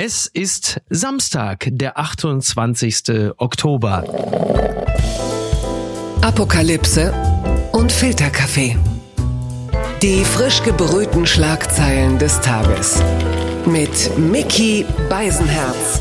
Es ist Samstag, der 28. Oktober. Apokalypse und Filterkaffee. Die frisch gebrühten Schlagzeilen des Tages. Mit Mickey Beisenherz.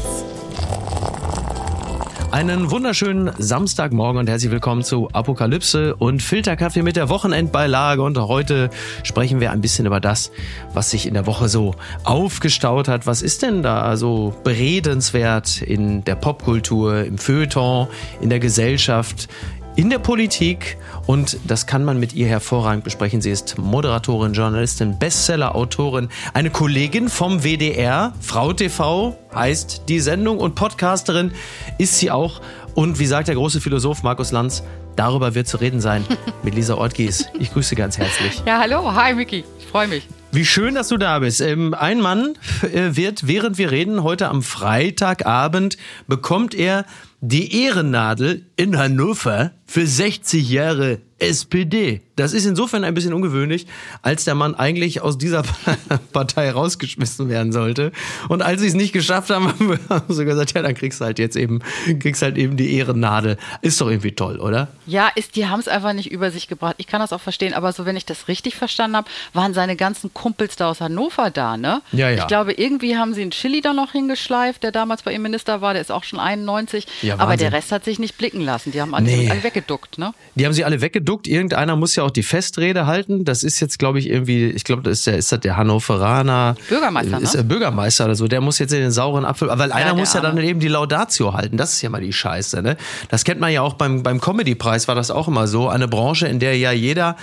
Einen wunderschönen Samstagmorgen und herzlich willkommen zu Apokalypse und Filterkaffee mit der Wochenendbeilage. Und heute sprechen wir ein bisschen über das, was sich in der Woche so aufgestaut hat. Was ist denn da so beredenswert in der Popkultur, im Feuilleton, in der Gesellschaft? In der Politik und das kann man mit ihr hervorragend besprechen. Sie ist Moderatorin, Journalistin, Bestseller-Autorin, eine Kollegin vom WDR, Frau TV heißt die Sendung und Podcasterin ist sie auch. Und wie sagt der große Philosoph Markus Lanz, darüber wird zu reden sein mit Lisa Ortgies. Ich grüße ganz herzlich. Ja, hallo, hi Micky, ich freue mich. Wie schön, dass du da bist. Ähm, ein Mann äh, wird, während wir reden, heute am Freitagabend, bekommt er die Ehrennadel in Hannover für 60 Jahre SPD. Das ist insofern ein bisschen ungewöhnlich, als der Mann eigentlich aus dieser Partei rausgeschmissen werden sollte. Und als sie es nicht geschafft haben, haben sie gesagt, ja, dann kriegst du halt jetzt eben, kriegst halt eben die Ehrennadel. Ist doch irgendwie toll, oder? Ja, ist, die haben es einfach nicht über sich gebracht. Ich kann das auch verstehen, aber so, wenn ich das richtig verstanden habe, waren seine ganzen Kumpels da aus Hannover da, ne? Ja, ja. Ich glaube, irgendwie haben sie einen Chili da noch hingeschleift, der damals bei ihrem Minister war, der ist auch schon 91. Ja, aber der Rest hat sich nicht blicken lassen. Die haben alle, nee. alle weggeduckt, ne? Die haben sie alle weggeduckt. Irgendeiner muss ja auch die Festrede halten. Das ist jetzt, glaube ich, irgendwie, ich glaube, das ist der, ist das der Hannoveraner. Bürgermeister, ne? Ist der Bürgermeister oder so. Der muss jetzt in den sauren Apfel, weil ja, einer muss ja dann eben die Laudatio halten. Das ist ja mal die Scheiße, ne? Das kennt man ja auch beim, beim Comedy-Preis war das auch immer so. Eine Branche, in der ja jeder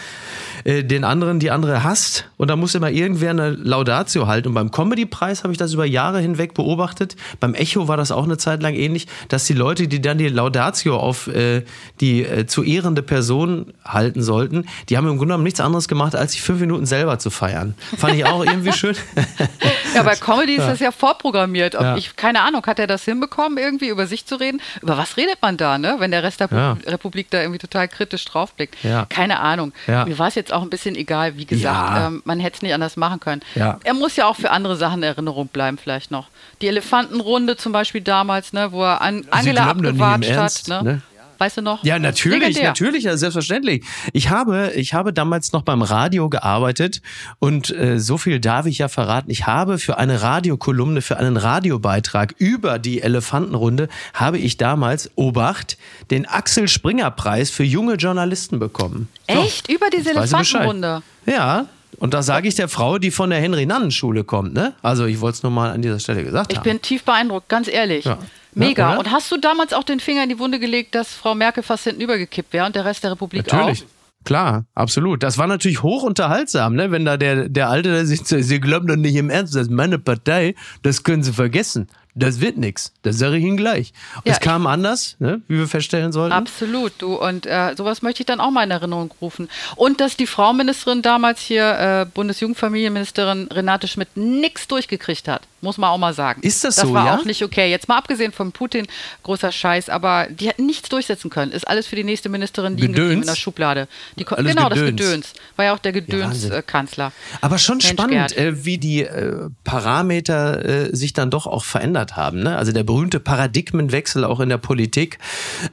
äh, den anderen, die andere hasst. Und da muss immer irgendwer eine Laudatio halten. Und beim Comedy-Preis habe ich das über Jahre hinweg beobachtet. Beim Echo war das auch eine Zeit lang ähnlich, dass die Leute, die dann die Laudatio auf äh, die äh, zu ehrende Person halten sollten, die haben im Grunde genommen nichts anderes gemacht, als sich fünf Minuten selber zu feiern. Fand ich auch irgendwie schön. ja, bei Comedy ist das ja vorprogrammiert. Ja. Ich, keine Ahnung, hat er das hinbekommen, irgendwie über sich zu reden? Über was redet man da, ne? wenn der Rest der ja. Republik da irgendwie total kritisch draufblickt? Ja. Keine Ahnung. Mir war es jetzt auch ein bisschen egal, wie gesagt. Ähm, man hätte es nicht anders machen können. Er muss ja auch für andere Sachen in Erinnerung bleiben, vielleicht noch. Die Elefantenrunde zum Beispiel damals, ne, wo er an Angela abgewatscht hat. Ne? Ne? Weißt du noch? Ja, natürlich, Legendär. natürlich, ja, selbstverständlich. Ich habe, ich habe damals noch beim Radio gearbeitet und äh, so viel darf ich ja verraten. Ich habe für eine Radiokolumne, für einen Radiobeitrag über die Elefantenrunde, habe ich damals, Obacht, den Axel Springer Preis für junge Journalisten bekommen. Echt? So, über diese Elefantenrunde? Ja, und da sage ich der Frau, die von der Henry-Nannen-Schule kommt, ne? Also ich wollte es nur mal an dieser Stelle gesagt ich haben. Ich bin tief beeindruckt, ganz ehrlich. Ja. Mega. Ja, und hast du damals auch den Finger in die Wunde gelegt, dass Frau Merkel fast hinten übergekippt wäre und der Rest der Republik natürlich. auch? Klar, absolut. Das war natürlich hoch unterhaltsam, ne? wenn da der, der Alte, der sich, Sie glauben doch nicht im Ernst, das ist meine Partei, das können Sie vergessen das wird nichts. Das sage ich Ihnen gleich. Ja, es kam anders, ne, wie wir feststellen sollten. Absolut, du. Und äh, sowas möchte ich dann auch mal in Erinnerung rufen. Und dass die Frau Ministerin damals hier, äh, Bundesjugendfamilienministerin Renate Schmidt, nichts durchgekriegt hat. Muss man auch mal sagen. Ist das, das so, war ja? auch nicht okay. Jetzt mal abgesehen von Putin, großer Scheiß, aber die hat nichts durchsetzen können. Ist alles für die nächste Ministerin liegen in der Schublade. Die, genau, Gedöns. das Gedöns. War ja auch der Gedöns-Kanzler. Ja, aber schon Mensch, spannend, äh, wie die äh, Parameter äh, sich dann doch auch verändert haben. Ne? Also der berühmte Paradigmenwechsel auch in der Politik.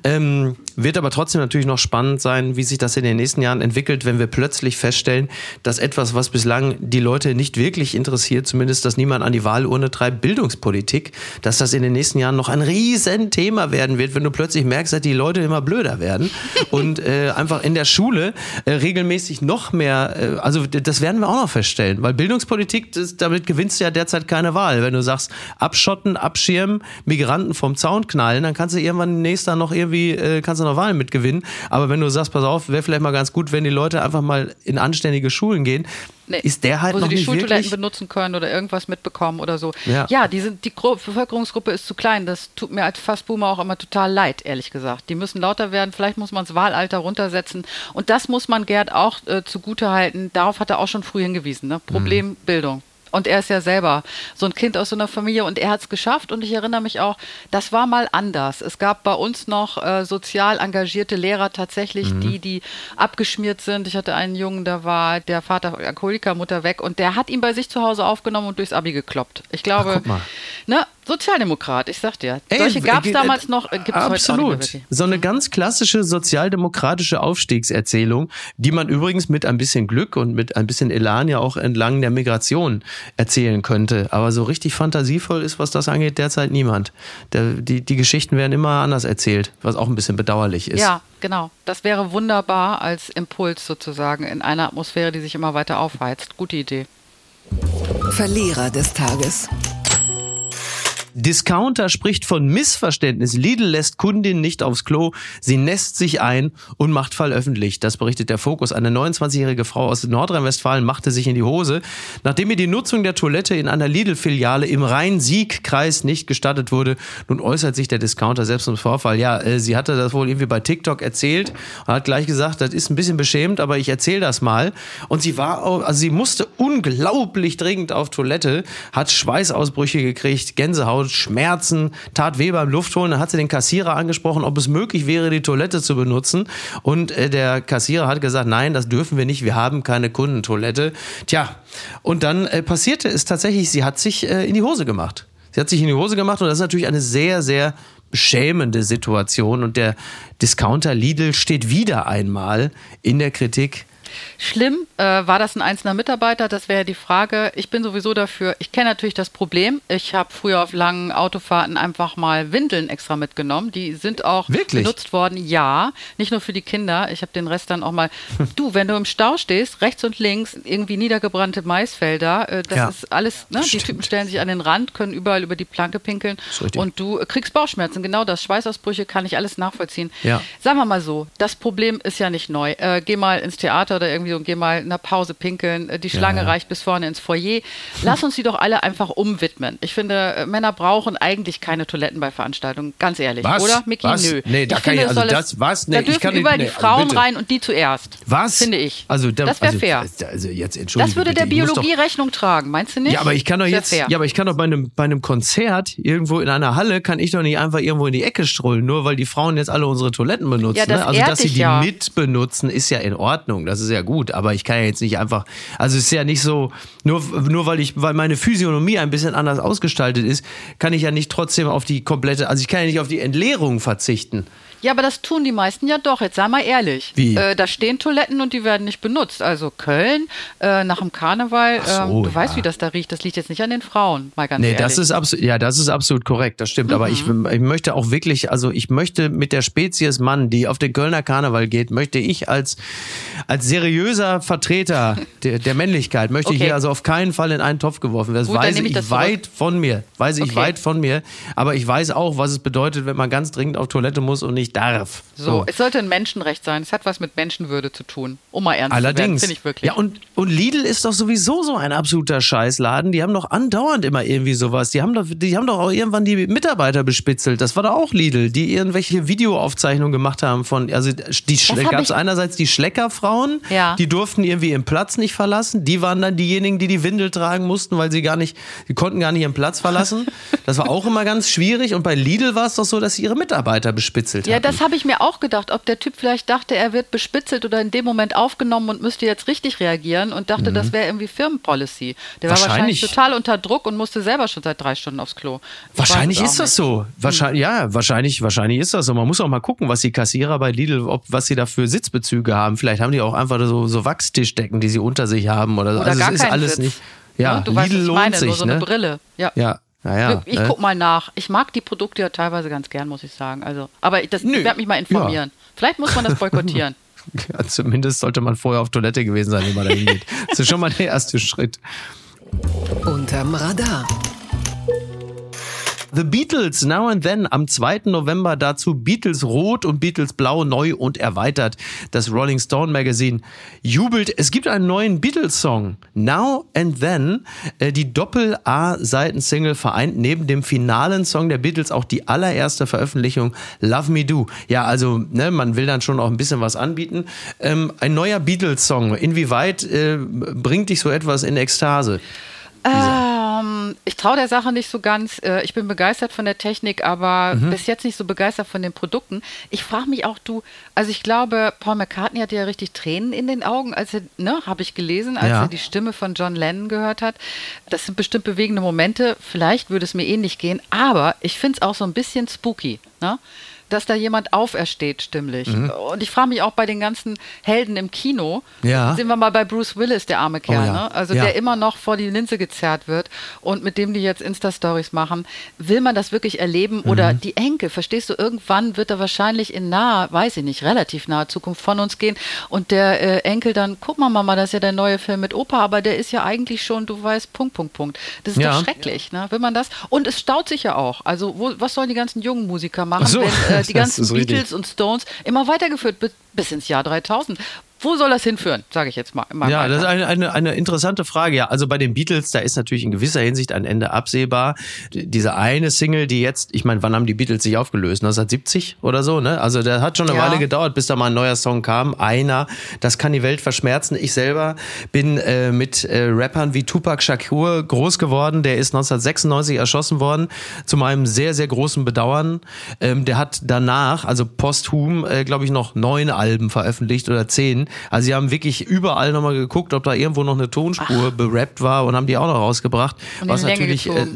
Ähm, wird aber trotzdem natürlich noch spannend sein, wie sich das in den nächsten Jahren entwickelt, wenn wir plötzlich feststellen, dass etwas, was bislang die Leute nicht wirklich interessiert, zumindest, dass niemand an die Wahlurne treibt, Bildungspolitik, dass das in den nächsten Jahren noch ein Riesenthema werden wird, wenn du plötzlich merkst, dass die Leute immer blöder werden und äh, einfach in der Schule äh, regelmäßig noch mehr, äh, also das werden wir auch noch feststellen, weil Bildungspolitik, das, damit gewinnst du ja derzeit keine Wahl. Wenn du sagst, abschotten, abschirmen, Migranten vom Zaun knallen, dann kannst du irgendwann nächster noch irgendwie, äh, kannst du noch Wahlen mitgewinnen. Aber wenn du sagst, pass auf, wäre vielleicht mal ganz gut, wenn die Leute einfach mal in anständige Schulen gehen, nee, ist der halt wo noch sie die Schultoiletten benutzen können oder irgendwas mitbekommen oder so. Ja, ja die, sind, die Bevölkerungsgruppe ist zu klein. Das tut mir als Fassboomer auch immer total leid, ehrlich gesagt. Die müssen lauter werden. Vielleicht muss man das Wahlalter runtersetzen. Und das muss man Gerd auch äh, zugute halten. Darauf hat er auch schon früh hingewiesen. Ne? Problem mhm. Bildung. Und er ist ja selber so ein Kind aus so einer Familie und er hat es geschafft. Und ich erinnere mich auch, das war mal anders. Es gab bei uns noch äh, sozial engagierte Lehrer tatsächlich, mhm. die, die abgeschmiert sind. Ich hatte einen Jungen, da war der Vater Alkoholiker, Mutter weg und der hat ihn bei sich zu Hause aufgenommen und durchs Abi gekloppt. Ich glaube, Ach, ne, Sozialdemokrat, ich sag dir. Ey, Solche gab es damals noch, äh, gibt es heute auch nicht mehr So eine ganz klassische sozialdemokratische Aufstiegserzählung, die man übrigens mit ein bisschen Glück und mit ein bisschen Elan ja auch entlang der Migration erzählen könnte. Aber so richtig fantasievoll ist, was das angeht, derzeit niemand. Der, die, die Geschichten werden immer anders erzählt, was auch ein bisschen bedauerlich ist. Ja, genau. Das wäre wunderbar als Impuls sozusagen in einer Atmosphäre, die sich immer weiter aufheizt. Gute Idee. Verlierer des Tages. Discounter spricht von Missverständnis. Lidl lässt Kundin nicht aufs Klo. Sie nässt sich ein und macht Fall öffentlich. Das berichtet der Fokus. Eine 29-jährige Frau aus Nordrhein-Westfalen machte sich in die Hose, nachdem ihr die Nutzung der Toilette in einer Lidl-Filiale im Rhein-Sieg-Kreis nicht gestattet wurde. Nun äußert sich der Discounter selbst zum Vorfall. Ja, äh, sie hatte das wohl irgendwie bei TikTok erzählt und hat gleich gesagt, das ist ein bisschen beschämt, aber ich erzähle das mal. Und sie war, also sie musste unglaublich dringend auf Toilette, hat Schweißausbrüche gekriegt, Gänsehaut Gänsehaut, Schmerzen, tat weh beim Luftholen. Dann hat sie den Kassierer angesprochen, ob es möglich wäre, die Toilette zu benutzen. Und äh, der Kassierer hat gesagt, nein, das dürfen wir nicht, wir haben keine Kundentoilette. Tja, und dann äh, passierte es tatsächlich, sie hat sich äh, in die Hose gemacht. Sie hat sich in die Hose gemacht und das ist natürlich eine sehr, sehr beschämende Situation. Und der Discounter Lidl steht wieder einmal in der Kritik Schlimm, äh, war das ein einzelner Mitarbeiter? Das wäre die Frage. Ich bin sowieso dafür. Ich kenne natürlich das Problem. Ich habe früher auf langen Autofahrten einfach mal Windeln extra mitgenommen. Die sind auch Wirklich? benutzt worden. Ja, nicht nur für die Kinder. Ich habe den Rest dann auch mal. du, wenn du im Stau stehst, rechts und links irgendwie niedergebrannte Maisfelder, äh, das ja. ist alles. Ne? Die Typen stellen sich an den Rand, können überall über die Planke pinkeln und du kriegst Bauchschmerzen. Genau das. Schweißausbrüche kann ich alles nachvollziehen. Ja. Sagen wir mal so: Das Problem ist ja nicht neu. Äh, geh mal ins Theater oder irgendwie so und geh mal in der Pause pinkeln. Äh, die Schlange ja. reicht bis vorne ins Foyer. Lass uns die doch alle einfach umwidmen. Ich finde, äh, Männer brauchen eigentlich keine Toiletten bei Veranstaltungen. Ganz ehrlich, was? oder? Micky, was? nö. Nee, da ich kann finde, ich, also das, was? Nee, da dürfen ich kann überall nee, die Frauen bitte. rein und die zuerst. Was? Finde ich. Also, da, das wäre also, fair. Also jetzt das würde der Biologie Rechnung tragen, meinst du nicht? Ja, aber ich kann doch jetzt, fair. ja, aber ich kann doch bei einem, bei einem Konzert irgendwo in einer Halle, kann ich doch nicht einfach irgendwo in die Ecke strollen, nur weil die Frauen jetzt alle unsere Toiletten benutzen. Ja, ne? Also, dass sie die ja. mitbenutzen, ist ja in Ordnung. Das ist ja gut. Aber ich kann ja jetzt nicht einfach, also es ist ja nicht so, nur, nur weil ich, weil meine Physiognomie ein bisschen anders ausgestaltet ist, kann ich ja nicht trotzdem auf die komplette, also ich kann ja nicht auf die Entleerung verzichten. Ja, aber das tun die meisten ja doch. Jetzt sei mal ehrlich. Wie? Äh, da stehen Toiletten und die werden nicht benutzt. Also Köln äh, nach dem Karneval, so, ähm, du ja. weißt, wie das da riecht. Das liegt jetzt nicht an den Frauen, mal ganz nee, ehrlich. Das ist absolut, ja, das ist absolut korrekt. Das stimmt. Mhm. Aber ich, ich möchte auch wirklich, also ich möchte mit der Spezies Mann, die auf den Kölner Karneval geht, möchte ich als, als seriöser Vertreter der, der Männlichkeit, möchte okay. ich hier also auf keinen Fall in einen Topf geworfen werden. Das Gut, weiß ich, ich weit von mir. Weiß ich okay. weit von mir. Aber ich weiß auch, was es bedeutet, wenn man ganz dringend auf Toilette muss und nicht nicht darf. So, so, es sollte ein Menschenrecht sein. Es hat was mit Menschenwürde zu tun. Um mal ernst Allerdings. zu werden, finde ich wirklich. Ja, und, und Lidl ist doch sowieso so ein absoluter Scheißladen. Die haben doch andauernd immer irgendwie sowas. Die haben doch, die haben doch auch irgendwann die Mitarbeiter bespitzelt. Das war doch auch Lidl, die irgendwelche Videoaufzeichnungen gemacht haben von, also die gab es einerseits die Schleckerfrauen, ja. die durften irgendwie ihren Platz nicht verlassen. Die waren dann diejenigen, die die Windel tragen mussten, weil sie gar nicht, die konnten gar nicht ihren Platz verlassen. Das war auch immer ganz schwierig. Und bei Lidl war es doch so, dass sie ihre Mitarbeiter bespitzelt ja. Das habe ich mir auch gedacht, ob der Typ vielleicht dachte, er wird bespitzelt oder in dem Moment aufgenommen und müsste jetzt richtig reagieren und dachte, mhm. das wäre irgendwie Firmenpolicy. Der war wahrscheinlich total unter Druck und musste selber schon seit drei Stunden aufs Klo. Ich wahrscheinlich ist das so. Wahrscheinlich, mhm. Ja, wahrscheinlich, wahrscheinlich ist das so. Man muss auch mal gucken, was die Kassierer bei Lidl, ob, was sie da für Sitzbezüge haben. Vielleicht haben die auch einfach so, so Wachstischdecken, die sie unter sich haben oder, oder also gar es ist alles Sitz. nicht. Ja, ja du Lidl weißt, was ich meine, sich, nur so eine ne? Brille. Ja. ja. Naja, ich ne? guck mal nach. Ich mag die Produkte ja teilweise ganz gern, muss ich sagen. Also, aber ich, ich werde mich mal informieren. Ja. Vielleicht muss man das boykottieren. Ja, zumindest sollte man vorher auf Toilette gewesen sein, wenn man da hingeht. Das ist schon mal der erste Schritt. Unterm Radar. The Beatles Now and Then am 2. November dazu Beatles Rot und Beatles Blau neu und erweitert. Das Rolling Stone Magazine jubelt. Es gibt einen neuen Beatles-Song. Now and Then. Äh, die Doppel-A-Seiten-Single vereint neben dem finalen Song der Beatles auch die allererste Veröffentlichung Love Me Do. Ja, also ne, man will dann schon auch ein bisschen was anbieten. Ähm, ein neuer Beatles-Song. Inwieweit äh, bringt dich so etwas in Ekstase? Ähm, ich traue der Sache nicht so ganz. Äh, ich bin begeistert von der Technik, aber mhm. bis jetzt nicht so begeistert von den Produkten. Ich frage mich auch, du, also ich glaube, Paul McCartney hatte ja richtig Tränen in den Augen, als er, ne, habe ich gelesen, als ja. er die Stimme von John Lennon gehört hat. Das sind bestimmt bewegende Momente. Vielleicht würde es mir ähnlich gehen, aber ich finde es auch so ein bisschen spooky. Ne? Dass da jemand aufersteht, stimmlich. Mhm. Und ich frage mich auch bei den ganzen Helden im Kino, ja. sind wir mal bei Bruce Willis, der arme Kerl, oh ja. ne? also ja. der immer noch vor die Linse gezerrt wird und mit dem die jetzt Insta-Stories machen. Will man das wirklich erleben? Mhm. Oder die Enkel, verstehst du, irgendwann wird er wahrscheinlich in naher, weiß ich nicht, relativ naher Zukunft von uns gehen und der äh, Enkel dann, guck mal Mama, das ist ja der neue Film mit Opa, aber der ist ja eigentlich schon, du weißt, Punkt, Punkt, Punkt. Das ist doch schrecklich, ne? will man das? Und es staut sich ja auch. Also wo, was sollen die ganzen jungen Musiker machen, so. wenn äh, die ganzen Beatles richtig. und Stones immer weitergeführt bis ins Jahr 3000. Wo soll das hinführen, sage ich jetzt mal. Ja, das ist eine, eine, eine interessante Frage. Ja, also bei den Beatles, da ist natürlich in gewisser Hinsicht ein Ende absehbar. Diese eine Single, die jetzt, ich meine, wann haben die Beatles sich aufgelöst? 1970 oder so, ne? Also der hat schon eine ja. Weile gedauert, bis da mal ein neuer Song kam. Einer, das kann die Welt verschmerzen. Ich selber bin äh, mit äh, Rappern wie Tupac Shakur groß geworden. Der ist 1996 erschossen worden, zu meinem sehr, sehr großen Bedauern. Ähm, der hat danach, also posthum, äh, glaube ich, noch neun Alben veröffentlicht oder zehn. Also sie haben wirklich überall nochmal geguckt, ob da irgendwo noch eine Tonspur Ach. berappt war und haben die auch noch rausgebracht. Was natürlich, äh,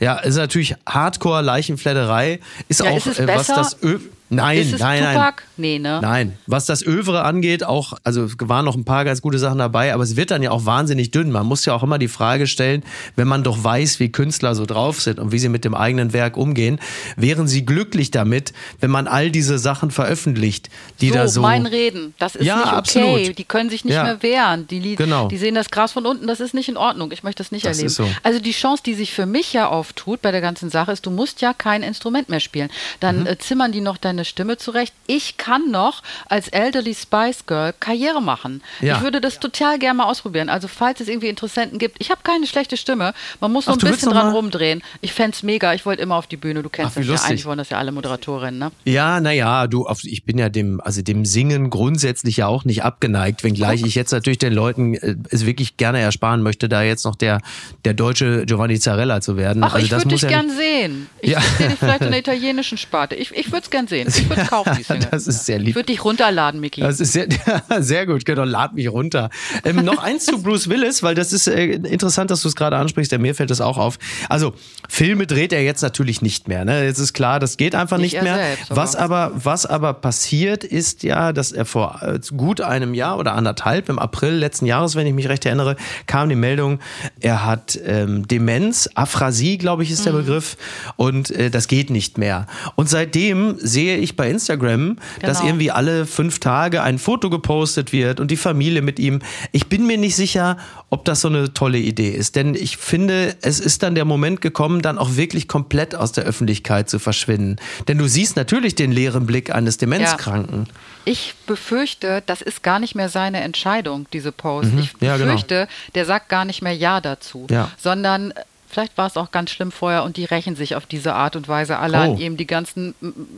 ja, ist natürlich Hardcore-Leichenfledderei. Ist ja, auch, ist äh, was das Ö Nein, ist es nein, Tupac? nein. Nee, ne? Nein. Was das Övre angeht, auch, also waren noch ein paar ganz gute Sachen dabei, aber es wird dann ja auch wahnsinnig dünn. Man muss ja auch immer die Frage stellen, wenn man doch weiß, wie Künstler so drauf sind und wie sie mit dem eigenen Werk umgehen, wären sie glücklich damit, wenn man all diese Sachen veröffentlicht, die so, da so. mein Reden, das ist ja, nicht okay. Absolut. Die können sich nicht ja. mehr wehren. Die, genau. die sehen das Gras von unten, das ist nicht in Ordnung. Ich möchte das nicht das erleben. So. Also die Chance, die sich für mich ja auftut bei der ganzen Sache, ist, du musst ja kein Instrument mehr spielen. Dann mhm. äh, zimmern die noch deine meine Stimme zurecht. Ich kann noch als Elderly Spice Girl Karriere machen. Ja. Ich würde das total gerne mal ausprobieren. Also falls es irgendwie Interessenten gibt, ich habe keine schlechte Stimme. Man muss nur ein bisschen dran rumdrehen. Ich fände es mega. Ich wollte immer auf die Bühne. Du kennst Ach, das lustig. ja. Eigentlich wollen das ja alle Moderatorinnen, ne? Ja, naja, du, ich bin ja dem, also dem Singen grundsätzlich ja auch nicht abgeneigt, wenngleich ich jetzt natürlich den Leuten äh, es wirklich gerne ersparen möchte, da jetzt noch der, der deutsche Giovanni Zarella zu werden. Ach, also ich würde dich ja gern sehen. Ich ja. sehe dich vielleicht in der italienischen Sparte. Ich, ich würde es gern sehen. Ich würde kaufen, die Single. das ist sehr lieb. Ich würde dich runterladen, Micky. Das ist sehr, sehr gut, genau, lad mich runter. Ähm, noch eins zu Bruce Willis, weil das ist äh, interessant, dass du es gerade ansprichst, denn mir fällt das auch auf. Also, Filme dreht er jetzt natürlich nicht mehr. Ne? Jetzt ist klar, das geht einfach nicht, nicht mehr. Selbst, was aber, was aber passiert, ist ja, dass er vor äh, gut einem Jahr oder anderthalb, im April letzten Jahres, wenn ich mich recht erinnere, kam die Meldung, er hat ähm, Demenz, Aphrasie, glaube ich, ist der mhm. Begriff, und äh, das geht nicht mehr. Und seitdem sehe ich bei Instagram, genau. dass irgendwie alle fünf Tage ein Foto gepostet wird und die Familie mit ihm. Ich bin mir nicht sicher, ob das so eine tolle Idee ist, denn ich finde, es ist dann der Moment gekommen, dann auch wirklich komplett aus der Öffentlichkeit zu verschwinden. Denn du siehst natürlich den leeren Blick eines Demenzkranken. Ja. Ich befürchte, das ist gar nicht mehr seine Entscheidung, diese Post. Mhm. Ich befürchte, ja, genau. der sagt gar nicht mehr Ja dazu, ja. sondern Vielleicht war es auch ganz schlimm vorher und die rächen sich auf diese Art und Weise alle oh. an ihm, die ganzen,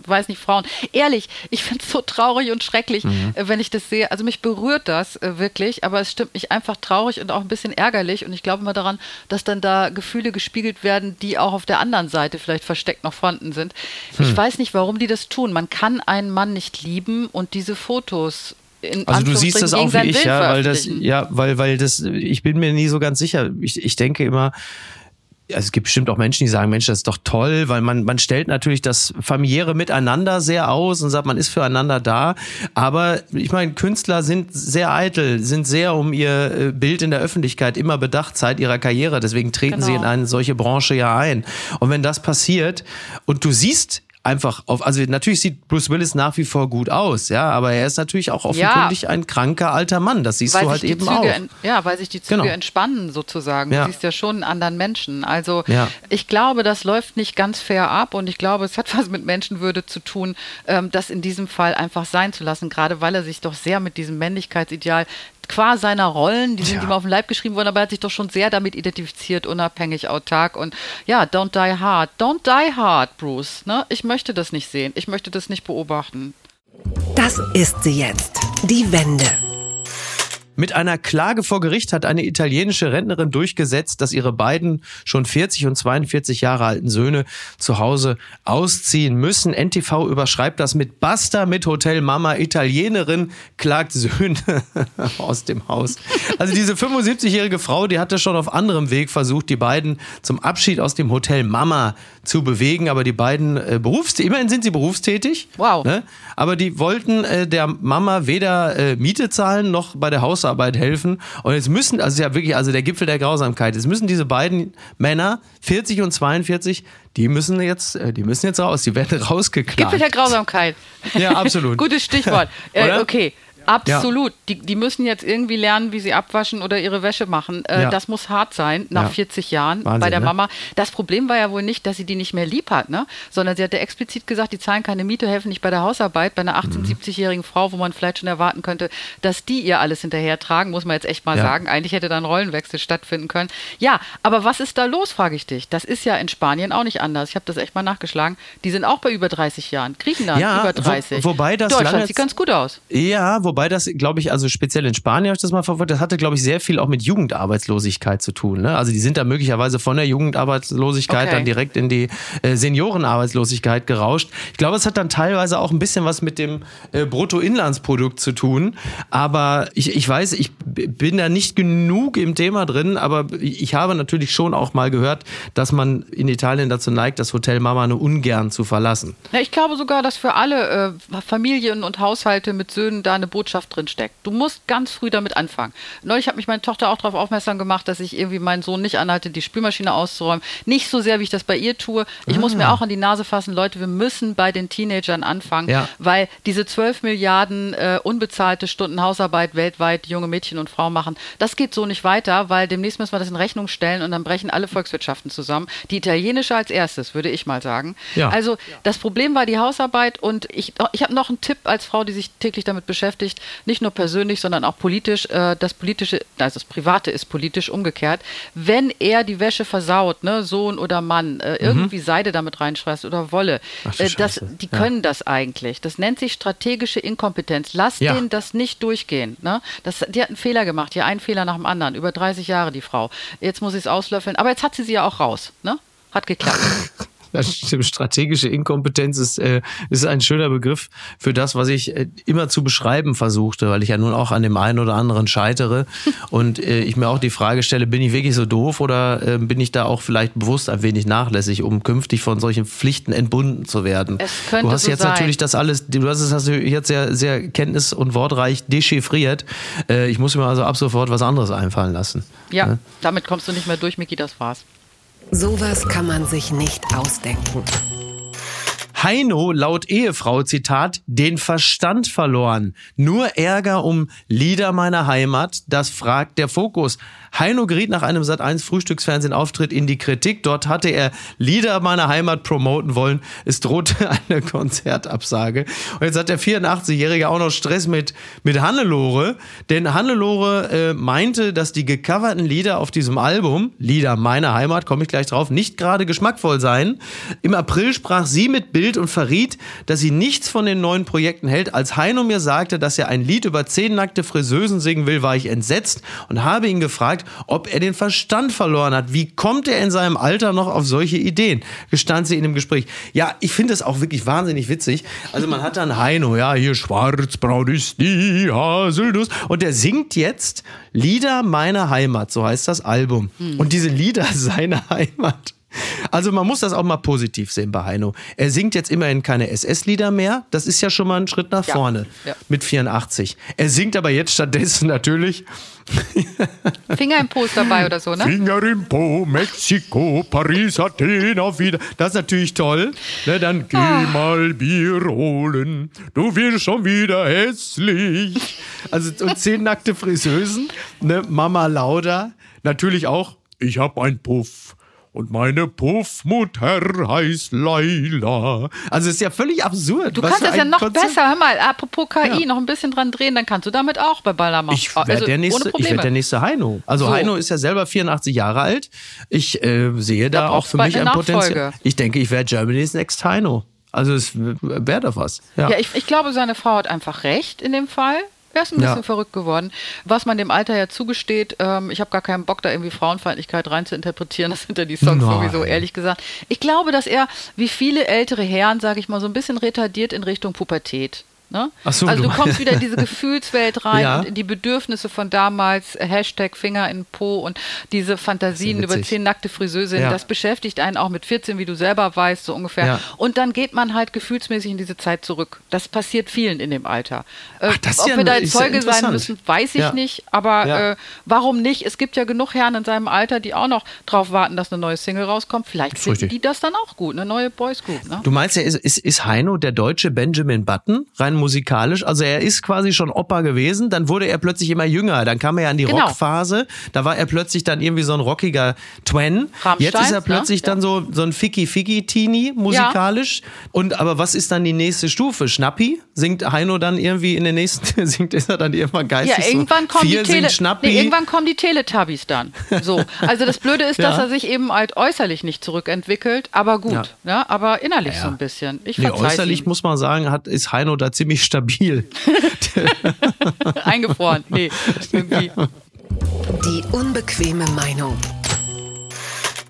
weiß nicht, Frauen. Ehrlich, ich finde es so traurig und schrecklich, mhm. Äh, wenn ich das sehe. Also mich berührt das äh, wirklich, aber es stimmt mich einfach traurig und auch ein bisschen ärgerlich. Und ich glaube immer daran, dass dann da Gefühle gespiegelt werden, die auch auf der anderen Seite vielleicht versteckt noch vorhanden sind. Hm. Ich weiß nicht, warum die das tun. Man kann einen Mann nicht lieben und diese Fotos also du siehst das auch wie ich, ja, weil das, ja, weil, weil das, ich bin mir nie so ganz sicher. Ich, ich denke immer, also es gibt bestimmt auch Menschen, die sagen, Mensch, das ist doch toll, weil man, man stellt natürlich das familiäre Miteinander sehr aus und sagt, man ist füreinander da. Aber ich meine, Künstler sind sehr eitel, sind sehr um ihr äh, Bild in der Öffentlichkeit immer bedacht seit ihrer Karriere. Deswegen treten genau. sie in eine solche Branche ja ein. Und wenn das passiert und du siehst einfach auf, also natürlich sieht Bruce Willis nach wie vor gut aus, ja, aber er ist natürlich auch offenkundig ja, ein kranker alter Mann. Das siehst du halt eben Züge auch. ja, weil sich die Züge genau. entspannen sozusagen. Ja. Du siehst ja schon einen anderen Menschen. Also ja. ich glaube, das läuft nicht ganz fair ab und ich glaube, es hat was mit Menschenwürde zu tun, ähm, das in diesem Fall einfach sein zu lassen, gerade weil er sich doch sehr mit diesem Männlichkeitsideal qua seiner Rollen, die sind ja. ihm auf den Leib geschrieben worden, aber er hat sich doch schon sehr damit identifiziert, unabhängig, autark und ja, don't die hard. Don't die hard, Bruce. Ne? Ich möchte das nicht sehen. Ich möchte das nicht beobachten. Das ist sie jetzt. Die Wende. Mit einer Klage vor Gericht hat eine italienische Rentnerin durchgesetzt, dass ihre beiden schon 40 und 42 Jahre alten Söhne zu Hause ausziehen müssen. NTV überschreibt das mit Basta mit Hotel Mama. Italienerin klagt Söhne aus dem Haus. Also diese 75-jährige Frau, die hatte schon auf anderem Weg versucht, die beiden zum Abschied aus dem Hotel Mama zu bewegen. Aber die beiden äh, Berufstätig, immerhin sind sie berufstätig. Wow. Ne? Aber die wollten äh, der Mama weder äh, Miete zahlen noch bei der Hausarbeit helfen. Und jetzt müssen, also ja wirklich, also der Gipfel der Grausamkeit, jetzt müssen diese beiden Männer, 40 und 42, die müssen jetzt, äh, die müssen jetzt raus, die werden rausgeklagt. Gipfel der Grausamkeit. Ja, absolut. Gutes Stichwort. äh, okay. Absolut. Ja. Die, die müssen jetzt irgendwie lernen, wie sie abwaschen oder ihre Wäsche machen. Äh, ja. Das muss hart sein nach ja. 40 Jahren Wahnsinn, bei der ne? Mama. Das Problem war ja wohl nicht, dass sie die nicht mehr lieb hat, ne? sondern sie hatte explizit gesagt, die zahlen keine Miete, helfen nicht bei der Hausarbeit. Bei einer 18-, mhm. 70-jährigen Frau, wo man vielleicht schon erwarten könnte, dass die ihr alles hinterher tragen, muss man jetzt echt mal sagen. Eigentlich hätte da ein Rollenwechsel stattfinden können. Ja, aber was ist da los, frage ich dich. Das ist ja in Spanien auch nicht anders. Ich habe das echt mal nachgeschlagen. Die sind auch bei über 30 Jahren. Griechenland über 30. Wo, wobei das Deutschland sieht ganz gut aus. Ja, wo Wobei das, glaube ich, also speziell in Spanien habe ich das mal verfolgt, das hatte, glaube ich, sehr viel auch mit Jugendarbeitslosigkeit zu tun. Ne? Also die sind da möglicherweise von der Jugendarbeitslosigkeit okay. dann direkt in die äh, Seniorenarbeitslosigkeit gerauscht. Ich glaube, es hat dann teilweise auch ein bisschen was mit dem äh, Bruttoinlandsprodukt zu tun. Aber ich, ich weiß, ich bin da nicht genug im Thema drin, aber ich habe natürlich schon auch mal gehört, dass man in Italien dazu neigt, das Hotel Mama nur ungern zu verlassen. Ja, ich glaube sogar, dass für alle äh, Familien und Haushalte mit Söhnen da eine Botschaft drin steckt. Du musst ganz früh damit anfangen. Neulich hat mich meine Tochter auch darauf aufmerksam gemacht, dass ich irgendwie meinen Sohn nicht anhalte, die Spülmaschine auszuräumen. Nicht so sehr, wie ich das bei ihr tue. Ich ah. muss mir ah. auch an die Nase fassen, Leute, wir müssen bei den Teenagern anfangen, ja. weil diese 12 Milliarden äh, unbezahlte Stunden Hausarbeit weltweit junge Mädchen und Frauen machen, das geht so nicht weiter, weil demnächst müssen wir das in Rechnung stellen und dann brechen alle Volkswirtschaften zusammen. Die italienische als erstes, würde ich mal sagen. Ja. Also das Problem war die Hausarbeit und ich, ich habe noch einen Tipp als Frau, die sich täglich damit beschäftigt nicht nur persönlich, sondern auch politisch. Äh, das politische, also das Private ist politisch umgekehrt. Wenn er die Wäsche versaut, ne, Sohn oder Mann, äh, mhm. irgendwie Seide damit reinschmeißt oder Wolle, Ach, äh, das, die ja. können das eigentlich. Das nennt sich strategische Inkompetenz. Lass ja. denen das nicht durchgehen. Ne? Das, die hat einen Fehler gemacht, hier einen Fehler nach dem anderen, über 30 Jahre die Frau. Jetzt muss ich es auslöffeln, aber jetzt hat sie sie ja auch raus. Ne? Hat geklappt. strategische Inkompetenz ist, äh, ist ein schöner Begriff für das, was ich äh, immer zu beschreiben versuchte, weil ich ja nun auch an dem einen oder anderen scheitere und äh, ich mir auch die Frage stelle, bin ich wirklich so doof oder äh, bin ich da auch vielleicht bewusst ein wenig nachlässig, um künftig von solchen Pflichten entbunden zu werden? Du hast so jetzt sein. natürlich das alles, du hast es hast du jetzt sehr, sehr kenntnis- und wortreich dechiffriert. Äh, ich muss mir also ab sofort was anderes einfallen lassen. Ja, ja, damit kommst du nicht mehr durch, Miki, das war's. Sowas kann man sich nicht ausdenken. Heino laut Ehefrau, Zitat, den Verstand verloren. Nur Ärger um Lieder meiner Heimat, das fragt der Fokus. Heino geriet nach einem Sat1 Frühstücksfernsehen-Auftritt in die Kritik. Dort hatte er Lieder meiner Heimat promoten wollen. Es drohte eine Konzertabsage. Und jetzt hat der 84-Jährige auch noch Stress mit, mit Hannelore. Denn Hannelore äh, meinte, dass die gecoverten Lieder auf diesem Album, Lieder meiner Heimat, komme ich gleich drauf, nicht gerade geschmackvoll seien. Im April sprach sie mit Bild und verriet, dass sie nichts von den neuen Projekten hält. Als Heino mir sagte, dass er ein Lied über zehn nackte Friseusen singen will, war ich entsetzt und habe ihn gefragt, ob er den Verstand verloren hat. Wie kommt er in seinem Alter noch auf solche Ideen? Gestand sie in dem Gespräch. Ja, ich finde es auch wirklich wahnsinnig witzig. Also man hat dann Heino, ja, hier schwarzbraun ist die Haselnuss. Und der singt jetzt Lieder meiner Heimat, so heißt das Album. Hm. Und diese Lieder seiner Heimat also man muss das auch mal positiv sehen bei Heino. Er singt jetzt immerhin keine SS-Lieder mehr. Das ist ja schon mal ein Schritt nach vorne ja. mit 84. Er singt aber jetzt stattdessen natürlich Finger im Po ist dabei oder so, ne? Finger im Po, Mexiko, Paris, Athen auf wieder. Das ist natürlich toll. Ne, dann geh ah. mal Bier holen. Du wirst schon wieder hässlich. Also und zehn nackte Friseusen. Ne, Mama Lauda. Natürlich auch. Ich hab ein Puff und meine Puffmutter heißt Laila. Also es ist ja völlig absurd. Du kannst es ja noch Konzept. besser. Hör mal, apropos KI, ja. noch ein bisschen dran drehen, dann kannst du damit auch bei Ballermann. Ich werde also, der, nächste, ich werd der nächste Heino. Also so. Heino ist ja selber 84 Jahre alt. Ich äh, sehe da, da auch für mich ein Potenzial. Ich denke, ich werde Germany's Next Heino. Also es wäre doch was. Ja, ja ich, ich glaube, seine Frau hat einfach recht in dem Fall. Er ist ein bisschen ja. verrückt geworden. Was man dem Alter ja zugesteht, ähm, ich habe gar keinen Bock, da irgendwie Frauenfeindlichkeit rein zu interpretieren. Das sind ja die Songs Nein. sowieso, ehrlich gesagt. Ich glaube, dass er, wie viele ältere Herren, sage ich mal, so ein bisschen retardiert in Richtung Pubertät. Ne? So, also du, du kommst wieder in diese Gefühlswelt rein ja. und in die Bedürfnisse von damals, Hashtag Finger in Po und diese Fantasien über zehn nackte Friseusinnen, ja. das beschäftigt einen auch mit 14, wie du selber weißt, so ungefähr. Ja. Und dann geht man halt gefühlsmäßig in diese Zeit zurück. Das passiert vielen in dem Alter. Äh, Ach, Ob wir da Zeuge sein müssen, weiß ich nicht, aber äh, warum nicht? Es gibt ja genug Herren in seinem Alter, die auch noch drauf warten, dass eine neue Single rauskommt. Vielleicht finden die das dann auch gut, eine neue Boys Group. Ne? Du meinst ja, ist, ist, ist Heino der deutsche Benjamin Button, rein musikalisch. Also er ist quasi schon Opa gewesen, dann wurde er plötzlich immer jünger. Dann kam er ja in die genau. Rockphase. Da war er plötzlich dann irgendwie so ein rockiger Twen. Jetzt ist er ne? plötzlich ne? dann so, so ein Ficky-Ficky-Teenie musikalisch. Ja. Und aber was ist dann die nächste Stufe? Schnappi? Singt Heino dann irgendwie in der nächsten, singt ist er dann irgendwann geistig Ja, irgendwann so, kommen die Tele nee, irgendwann kommen die Teletubbies dann. So. Also das Blöde ist, ja. dass er sich eben halt äußerlich nicht zurückentwickelt, aber gut. Ja. Ne? Aber innerlich so ein bisschen. Ich nee, äußerlich ihm. muss man sagen, hat, ist Heino da ziemlich stabil. Eingefroren. Nee, irgendwie. Die unbequeme Meinung.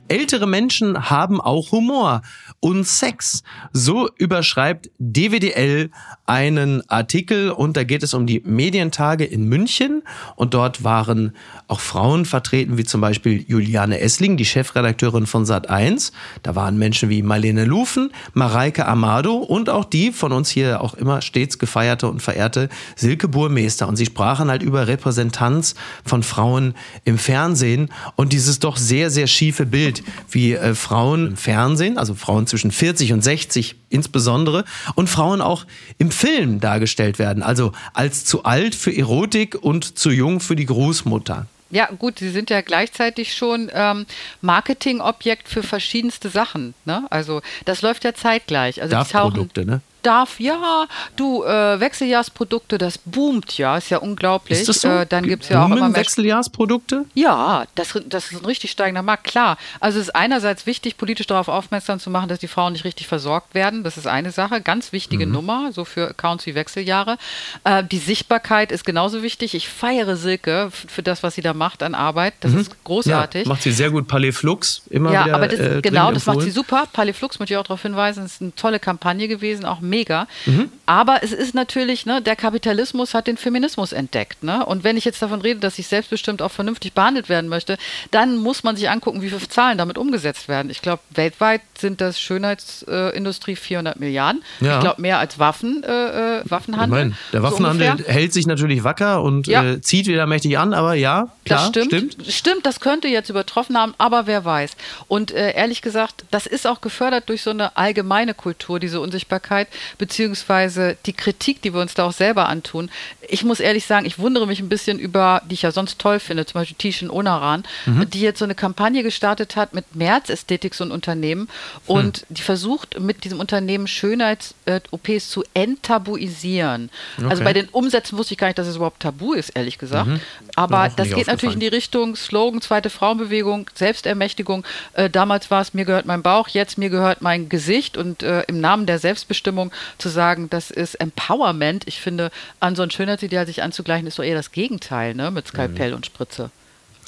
Ältere Menschen haben auch Humor und Sex. So überschreibt DWDL einen Artikel und da geht es um die Medientage in München und dort waren auch Frauen vertreten, wie zum Beispiel Juliane Essling, die Chefredakteurin von Sat1. Da waren Menschen wie Marlene Lufen, Mareike Amado und auch die von uns hier auch immer stets gefeierte und verehrte Silke Burmeister. Und sie sprachen halt über Repräsentanz von Frauen im Fernsehen und dieses doch sehr, sehr schiefe Bild, wie äh, Frauen im Fernsehen, also Frauen zwischen 40 und 60 insbesondere, und Frauen auch im Film dargestellt werden. Also als zu alt für Erotik und zu jung für die Großmutter. Ja, gut, sie sind ja gleichzeitig schon ähm, Marketingobjekt für verschiedenste Sachen. Ne? Also das läuft ja zeitgleich. Also die tauchen, ne? Darf, ja, du, äh, Wechseljahrsprodukte, das boomt ja, ist ja unglaublich. Ist das so? Äh, dann gibt es ja auch immer mehr Wechseljahrsprodukte? Ja, das, das ist ein richtig steigender Markt, klar. Also es ist einerseits wichtig, politisch darauf aufmerksam zu machen, dass die Frauen nicht richtig versorgt werden. Das ist eine Sache, ganz wichtige mhm. Nummer, so für Accounts wie Wechseljahre. Äh, die Sichtbarkeit ist genauso wichtig. Ich feiere Silke für das, was sie da macht an Arbeit. Das mhm. ist großartig. Ja, macht sie sehr gut. Palais Flux, immer ja, wieder. Aber das, äh, genau, das macht sie super. Palais Flux, möchte ich auch darauf hinweisen, ist eine tolle Kampagne gewesen, auch mega. Mhm. Aber es ist natürlich, ne, der Kapitalismus hat den Feminismus entdeckt. Ne? Und wenn ich jetzt davon rede, dass ich selbstbestimmt auch vernünftig behandelt werden möchte, dann muss man sich angucken, wie viele Zahlen damit umgesetzt werden. Ich glaube, weltweit sind das Schönheitsindustrie äh, 400 Milliarden. Ja. Ich glaube, mehr als Waffen, äh, äh Waffenhandel. Ich mein, der Waffenhandel so hält sich natürlich wacker und ja. äh, zieht wieder mächtig an, aber ja, klar, das stimmt. stimmt. Stimmt, das könnte jetzt übertroffen haben, aber wer weiß. Und äh, ehrlich gesagt, das ist auch gefördert durch so eine allgemeine Kultur, diese Unsichtbarkeit, beziehungsweise die Kritik, die wir uns da auch selber antun. Ich muss ehrlich sagen, ich wundere mich ein bisschen über, die ich ja sonst toll finde, zum Beispiel Tishin Onaran, mhm. die jetzt so eine Kampagne gestartet hat mit März-Ästhetik, so ein Unternehmen, und hm. die versucht mit diesem Unternehmen Schönheits-OPs zu enttabuisieren. Also okay. Also bei den Umsätzen wusste ich gar nicht, dass es überhaupt tabu ist, ehrlich gesagt. Mhm. Aber das geht natürlich in die Richtung Slogan, zweite Frauenbewegung, Selbstermächtigung. Äh, damals war es, mir gehört mein Bauch, jetzt mir gehört mein Gesicht und äh, im Namen der Selbstbestimmung zu sagen, das ist Empowerment. Ich finde, an so ein Schönheitsideal sich anzugleichen, ist doch eher das Gegenteil, ne? Mit Skalpell mhm. und Spritze.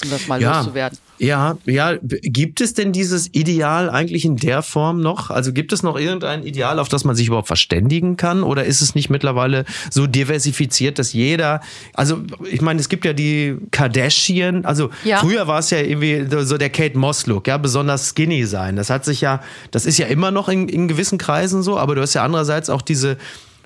Um das mal ja. loszuwerden. Ja, ja, gibt es denn dieses Ideal eigentlich in der Form noch? Also gibt es noch irgendein Ideal, auf das man sich überhaupt verständigen kann? Oder ist es nicht mittlerweile so diversifiziert, dass jeder, also ich meine, es gibt ja die Kardashian, also ja. früher war es ja irgendwie so der Kate Moss Look, ja, besonders skinny sein. Das hat sich ja, das ist ja immer noch in, in gewissen Kreisen so, aber du hast ja andererseits auch diese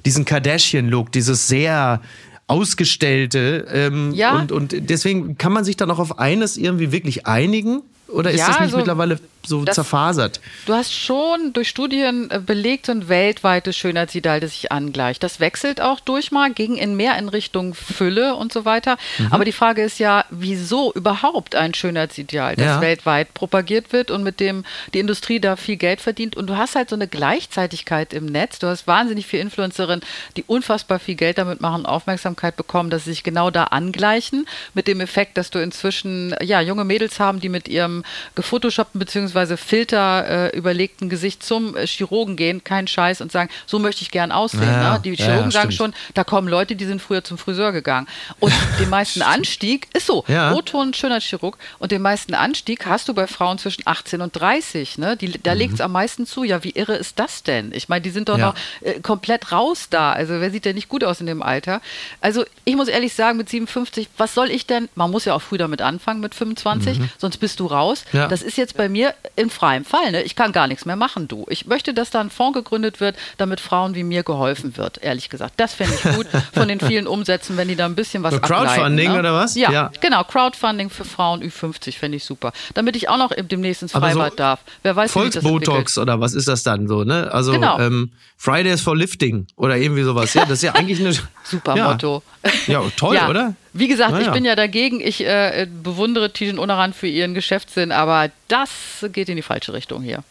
diesen Kardashian-Look, dieses sehr ausgestellte. Ähm, ja. und, und deswegen kann man sich dann auch auf eines irgendwie wirklich einigen? Oder ist ja, das nicht also, mittlerweile so das, zerfasert. Du hast schon durch Studien äh, belegt so ein weltweites Schönheitsideal, das sich angleicht. Das wechselt auch durch mal, ging in mehr in Richtung Fülle und so weiter. Mhm. Aber die Frage ist ja, wieso überhaupt ein Schönheitsideal, das ja. weltweit propagiert wird und mit dem die Industrie da viel Geld verdient. Und du hast halt so eine Gleichzeitigkeit im Netz. Du hast wahnsinnig viele Influencerinnen, die unfassbar viel Geld damit machen, Aufmerksamkeit bekommen, dass sie sich genau da angleichen. Mit dem Effekt, dass du inzwischen ja junge Mädels haben, die mit ihrem gefotoshoppten bzw beziehungsweise Filter äh, überlegten Gesicht zum äh, Chirurgen gehen, kein Scheiß und sagen, so möchte ich gern aussehen. Ja, ne? Die Chirurgen ja, sagen schon, da kommen Leute, die sind früher zum Friseur gegangen. Und den meisten Anstieg ist so, ja. O-Ton, schöner Chirurg, und den meisten Anstieg hast du bei Frauen zwischen 18 und 30. Ne? Die, da mhm. legt es am meisten zu. Ja, wie irre ist das denn? Ich meine, die sind doch noch äh, komplett raus da. Also wer sieht denn nicht gut aus in dem Alter? Also ich muss ehrlich sagen, mit 57, was soll ich denn? Man muss ja auch früh damit anfangen mit 25, mhm. sonst bist du raus. Ja. Das ist jetzt bei mir in freiem Fall. Ne? Ich kann gar nichts mehr machen, du. Ich möchte, dass da ein Fonds gegründet wird, damit Frauen wie mir geholfen wird, ehrlich gesagt. Das fände ich gut von den vielen Umsätzen, wenn die da ein bisschen was so Crowdfunding ne? oder was? Ja, ja, genau. Crowdfunding für Frauen Ü50 fände ich super. Damit ich auch noch demnächst ins Freibad so darf. Wer weiß, Volksbotox oder was ist das dann so, ne? Also genau. ähm, Fridays for Lifting oder irgendwie sowas. Ja, das ist ja eigentlich eine super ja. Motto. Ja, toll, ja. oder? Wie gesagt, naja. ich bin ja dagegen. Ich äh, bewundere Tijen Unaran für ihren Geschäftssinn, aber das geht in die falsche Richtung hier.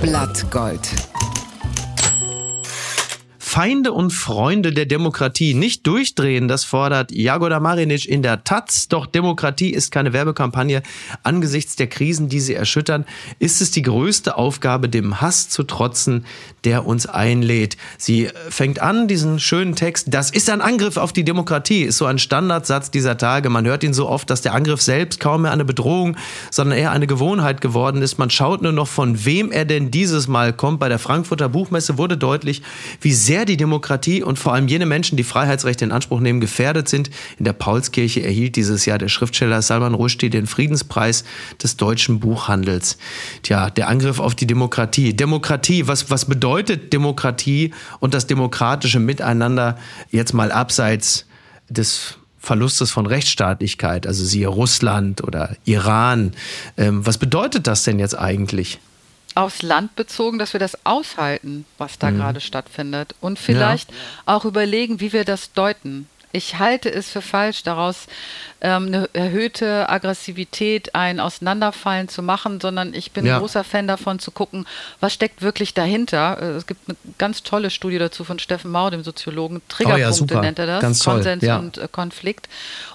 Blattgold. Feinde und Freunde der Demokratie nicht durchdrehen, das fordert Jagoda Marinic in der Taz. Doch Demokratie ist keine Werbekampagne. Angesichts der Krisen, die sie erschüttern, ist es die größte Aufgabe, dem Hass zu trotzen, der uns einlädt. Sie fängt an, diesen schönen Text, das ist ein Angriff auf die Demokratie, ist so ein Standardsatz dieser Tage. Man hört ihn so oft, dass der Angriff selbst kaum mehr eine Bedrohung, sondern eher eine Gewohnheit geworden ist. Man schaut nur noch, von wem er denn dieses Mal kommt. Bei der Frankfurter Buchmesse wurde deutlich, wie sehr sehr die Demokratie und vor allem jene Menschen, die Freiheitsrechte in Anspruch nehmen, gefährdet sind. In der Paulskirche erhielt dieses Jahr der Schriftsteller Salman Rushdie den Friedenspreis des deutschen Buchhandels. Tja, der Angriff auf die Demokratie. Demokratie, was, was bedeutet Demokratie und das demokratische Miteinander jetzt mal abseits des Verlustes von Rechtsstaatlichkeit, also siehe Russland oder Iran. Ähm, was bedeutet das denn jetzt eigentlich? Aufs Land bezogen, dass wir das aushalten, was da mhm. gerade stattfindet und vielleicht ja. auch überlegen, wie wir das deuten. Ich halte es für falsch, daraus ähm, eine erhöhte Aggressivität, ein Auseinanderfallen zu machen, sondern ich bin ja. ein großer Fan davon zu gucken, was steckt wirklich dahinter. Äh, es gibt eine ganz tolle Studie dazu von Steffen Mau, dem Soziologen. Triggerpunkte oh ja, nennt er das. Ganz Konsens ja. und äh, Konflikt.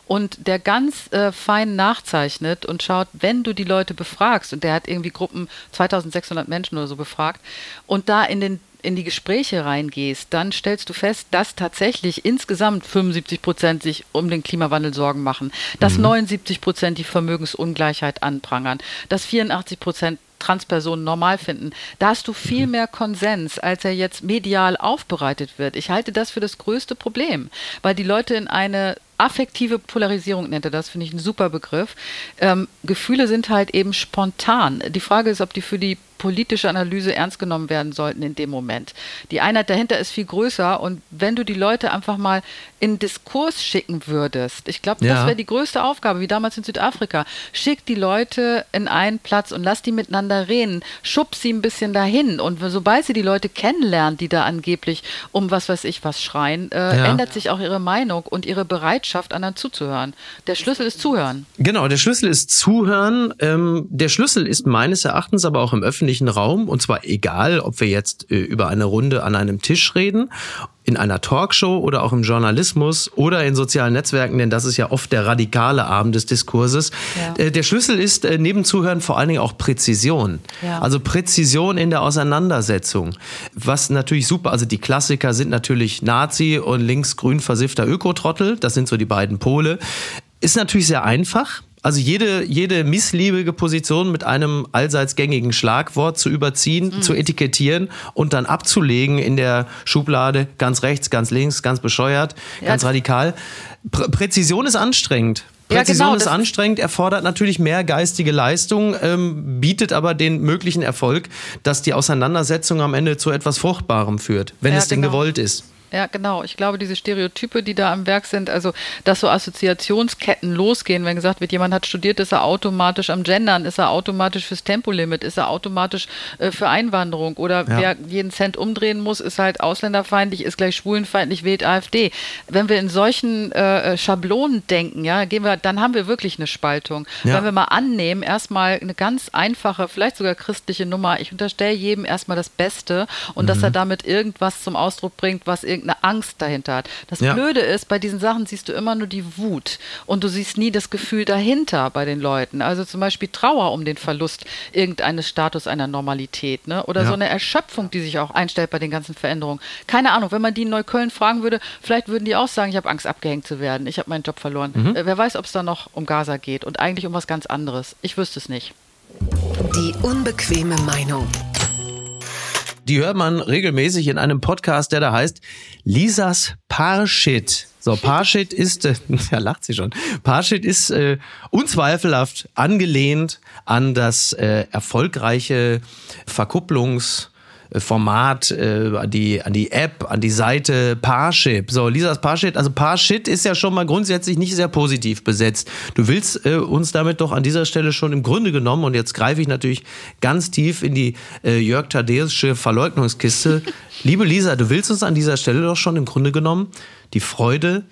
Und der ganz äh, fein nachzeichnet und schaut, wenn du die Leute befragst, und der hat irgendwie Gruppen 2600 Menschen oder so befragt, und da in den in die Gespräche reingehst, dann stellst du fest, dass tatsächlich insgesamt 75 Prozent sich um den Klimawandel Sorgen machen, dass mhm. 79 Prozent die Vermögensungleichheit anprangern, dass 84 Prozent Transpersonen normal finden. Da hast du viel mhm. mehr Konsens, als er jetzt medial aufbereitet wird. Ich halte das für das größte Problem, weil die Leute in eine affektive Polarisierung nennt er das, finde ich ein super Begriff. Ähm, Gefühle sind halt eben spontan. Die Frage ist, ob die für die politische Analyse ernst genommen werden sollten in dem Moment. Die Einheit dahinter ist viel größer und wenn du die Leute einfach mal in Diskurs schicken würdest, ich glaube, ja. das wäre die größte Aufgabe, wie damals in Südafrika. Schick die Leute in einen Platz und lass die miteinander reden, schub sie ein bisschen dahin und sobald sie die Leute kennenlernen, die da angeblich um was weiß ich was schreien, äh, ja. ändert sich auch ihre Meinung und ihre Bereitschaft, anderen zuzuhören. Der Schlüssel ist Zuhören. Genau, der Schlüssel ist Zuhören. Ähm, der Schlüssel ist meines Erachtens aber auch im öffentlichen öffentlichen Raum und zwar egal, ob wir jetzt äh, über eine Runde an einem Tisch reden, in einer Talkshow oder auch im Journalismus oder in sozialen Netzwerken, denn das ist ja oft der radikale Arm des Diskurses. Ja. Äh, der Schlüssel ist äh, neben Zuhören vor allen Dingen auch Präzision. Ja. Also Präzision in der Auseinandersetzung. Was natürlich super, also die Klassiker sind natürlich Nazi und linksgrün versiffter Ökotrottel, das sind so die beiden Pole. Ist natürlich sehr einfach, also jede, jede missliebige Position mit einem allseits gängigen Schlagwort zu überziehen, mhm. zu etikettieren und dann abzulegen in der Schublade, ganz rechts, ganz links, ganz bescheuert, ja, ganz radikal. Prä Präzision ist anstrengend. Präzision ja, genau, ist anstrengend, erfordert natürlich mehr geistige Leistung, ähm, bietet aber den möglichen Erfolg, dass die Auseinandersetzung am Ende zu etwas Fruchtbarem führt, wenn ja, es denn genau. gewollt ist. Ja, genau. Ich glaube, diese Stereotype, die da am Werk sind, also dass so Assoziationsketten losgehen, wenn gesagt wird, jemand hat studiert, ist er automatisch am Gendern, ist er automatisch fürs Tempolimit, ist er automatisch äh, für Einwanderung oder ja. wer jeden Cent umdrehen muss, ist halt ausländerfeindlich, ist gleich schwulenfeindlich, wählt AfD. Wenn wir in solchen äh, äh, Schablonen denken, ja, gehen wir, dann haben wir wirklich eine Spaltung. Ja. Wenn wir mal annehmen, erstmal eine ganz einfache, vielleicht sogar christliche Nummer, ich unterstelle jedem erstmal das Beste und mhm. dass er damit irgendwas zum Ausdruck bringt, was irgendwie irgendeine Angst dahinter hat. Das ja. Blöde ist, bei diesen Sachen siehst du immer nur die Wut und du siehst nie das Gefühl dahinter bei den Leuten. Also zum Beispiel Trauer um den Verlust irgendeines Status einer Normalität ne? oder ja. so eine Erschöpfung, die sich auch einstellt bei den ganzen Veränderungen. Keine Ahnung, wenn man die in Neukölln fragen würde, vielleicht würden die auch sagen, ich habe Angst abgehängt zu werden, ich habe meinen Job verloren. Mhm. Äh, wer weiß, ob es da noch um Gaza geht und eigentlich um was ganz anderes. Ich wüsste es nicht. Die unbequeme Meinung. Die hört man regelmäßig in einem Podcast, der da heißt Lisas Parshit. So, Parshit ist, äh, ja, lacht sie schon. Parshit ist äh, unzweifelhaft angelehnt an das äh, erfolgreiche Verkupplungs- Format, äh, an, die, an die App, an die Seite Parship. So, Lisas Parshit, also Parshit ist ja schon mal grundsätzlich nicht sehr positiv besetzt. Du willst äh, uns damit doch an dieser Stelle schon im Grunde genommen, und jetzt greife ich natürlich ganz tief in die äh, Jörg Thaddeusche Verleugnungskiste. Liebe Lisa, du willst uns an dieser Stelle doch schon im Grunde genommen die Freude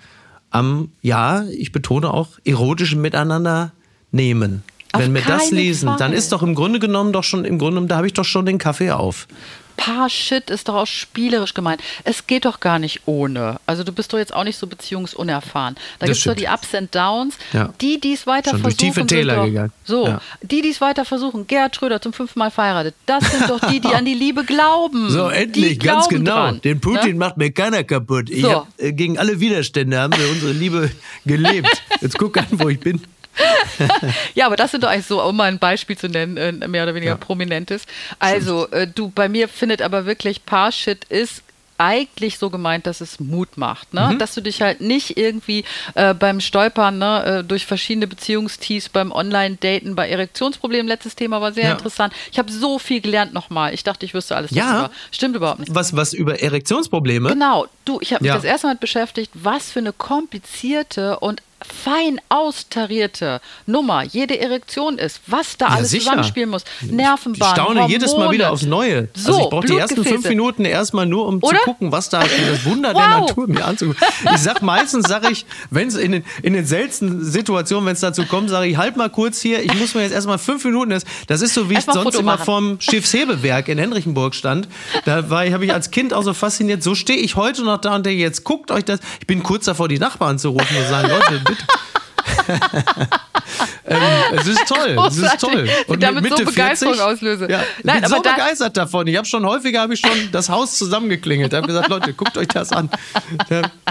am, ja, ich betone auch, erotischen Miteinander nehmen. Wenn wir das lesen, Fall. dann ist doch im Grunde genommen doch schon, im Grunde genommen, da habe ich doch schon den Kaffee auf. Paar Shit ist doch auch spielerisch gemeint. Es geht doch gar nicht ohne. Also du bist doch jetzt auch nicht so beziehungsunerfahren. Da gibt es doch die Ups and Downs. Ja. Die, die es weiter Schon versuchen. Durch tiefe Täler doch, gegangen. So, ja. die, die es weiter versuchen. Gerd Schröder zum fünften Mal verheiratet. Das sind doch die, die an die Liebe glauben. So, endlich, ganz genau. Dran, Den Putin ne? macht mir keiner kaputt. So. hab, äh, gegen alle Widerstände haben wir unsere Liebe gelebt. Jetzt guck an, wo ich bin ja, aber das sind doch eigentlich so, um mal ein Beispiel zu nennen, äh, mehr oder weniger ja. prominentes. Also, äh, du, bei mir findet aber wirklich Parshit ist eigentlich so gemeint, dass es Mut macht, ne? Mhm. dass du dich halt nicht irgendwie äh, beim Stolpern ne, äh, durch verschiedene Beziehungstiefs, beim Online-Daten, bei Erektionsproblemen, letztes Thema war sehr ja. interessant. Ich habe so viel gelernt nochmal. Ich dachte, ich wüsste alles ja. darüber. Stimmt überhaupt nicht. Was, was über Erektionsprobleme? Genau. Du, ich habe mich ja. das erste Mal beschäftigt, was für eine komplizierte und fein austarierte Nummer jede Erektion ist, was da ja, alles sicher. zusammenspielen muss. Nervenbahn, Ich staune Hormone. jedes Mal wieder aufs Neue. So, also ich brauche die ersten fünf Minuten erstmal nur, um Oder? zu gucken, was da für das Wunder wow. der Natur mir anzugucken. Ich sag meistens, sage ich, wenn es in den, in den seltensten Situationen, wenn es dazu kommt, sage ich, halt mal kurz hier, ich muss mir jetzt erstmal fünf Minuten, das, das ist so, wie Erst ich sonst immer vorm Schiffshebewerk in Henrichenburg stand. Da war ich, habe ich als Kind auch so fasziniert, so stehe ich heute noch da und denke, jetzt guckt euch das. Ich bin kurz davor, die Nachbarn zu rufen und sagen, Leute, bitte. ähm, es ist toll, es ist toll. Und damit Mitte so Begeisterung 40, auslöse. Ja, ich Nein, bin so begeistert davon. Ich habe schon häufiger habe ich schon das Haus zusammengeklingelt. Ich habe gesagt, Leute, guckt euch das an.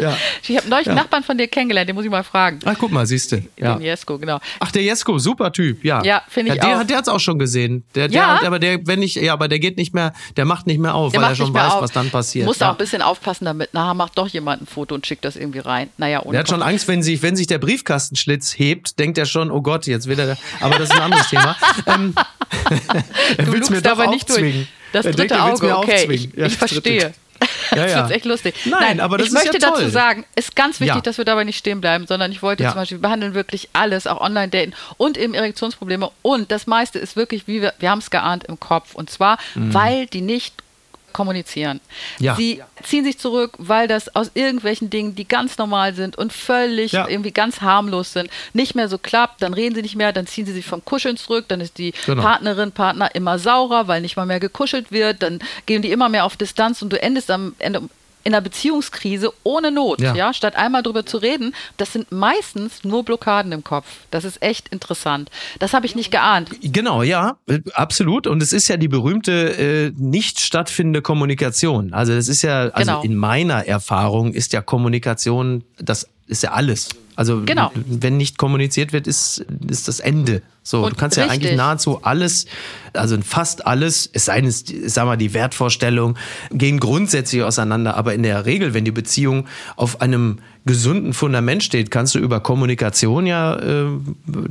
Ja. Ich habe neulich ja. einen Nachbarn von dir kennengelernt, den muss ich mal fragen. Ach, guck mal, siehst du. Ja. Den Jesko, genau. Ach, der Jesko, super Typ, ja. Ja, finde ich ja, der, auch. Der hat es auch schon gesehen. Der, der, ja. aber der, wenn ich, ja, aber der geht nicht mehr, der macht nicht mehr auf, der weil er schon weiß, auf. was dann passiert. Muss auch ein bisschen aufpassen damit. Nachher macht doch jemand ein Foto und schickt das irgendwie rein. Naja, ohne Der hat schon Angst, wenn sich, wenn sich der Briefkastenschlitz hebt, denkt er schon, oh Gott, jetzt will er. Aber das ist ein anderes Thema. Ähm, er will es mir aber nicht durch. Das dritte denkt, Auge, okay, ich, ja, ich verstehe. Ja, das ja. wird echt lustig. Nein, Nein aber das ich möchte ja dazu sagen, ist ganz wichtig, ja. dass wir dabei nicht stehen bleiben, sondern ich wollte zum Beispiel, wir behandeln wirklich alles, auch Online-Daten und eben Erektionsprobleme. Und das meiste ist wirklich, wie wir, wir haben es geahnt, im Kopf. Und zwar, mhm. weil die nicht kommunizieren. Ja. Sie ziehen sich zurück, weil das aus irgendwelchen Dingen, die ganz normal sind und völlig ja. irgendwie ganz harmlos sind, nicht mehr so klappt. Dann reden sie nicht mehr, dann ziehen sie sich vom Kuscheln zurück, dann ist die genau. Partnerin, Partner immer saurer, weil nicht mal mehr gekuschelt wird, dann gehen die immer mehr auf Distanz und du endest am Ende in einer Beziehungskrise ohne Not, ja. ja, statt einmal drüber zu reden, das sind meistens nur Blockaden im Kopf. Das ist echt interessant. Das habe ich nicht geahnt. Genau, ja, absolut. Und es ist ja die berühmte äh, nicht stattfindende Kommunikation. Also es ist ja, also genau. in meiner Erfahrung ist ja Kommunikation das ist ja alles. Also genau. wenn nicht kommuniziert wird, ist, ist das Ende. So, und du kannst richtig. ja eigentlich nahezu alles, also fast alles, es sei denn, sag mal, die Wertvorstellungen gehen grundsätzlich auseinander, aber in der Regel, wenn die Beziehung auf einem gesunden Fundament steht, kannst du über Kommunikation ja, äh,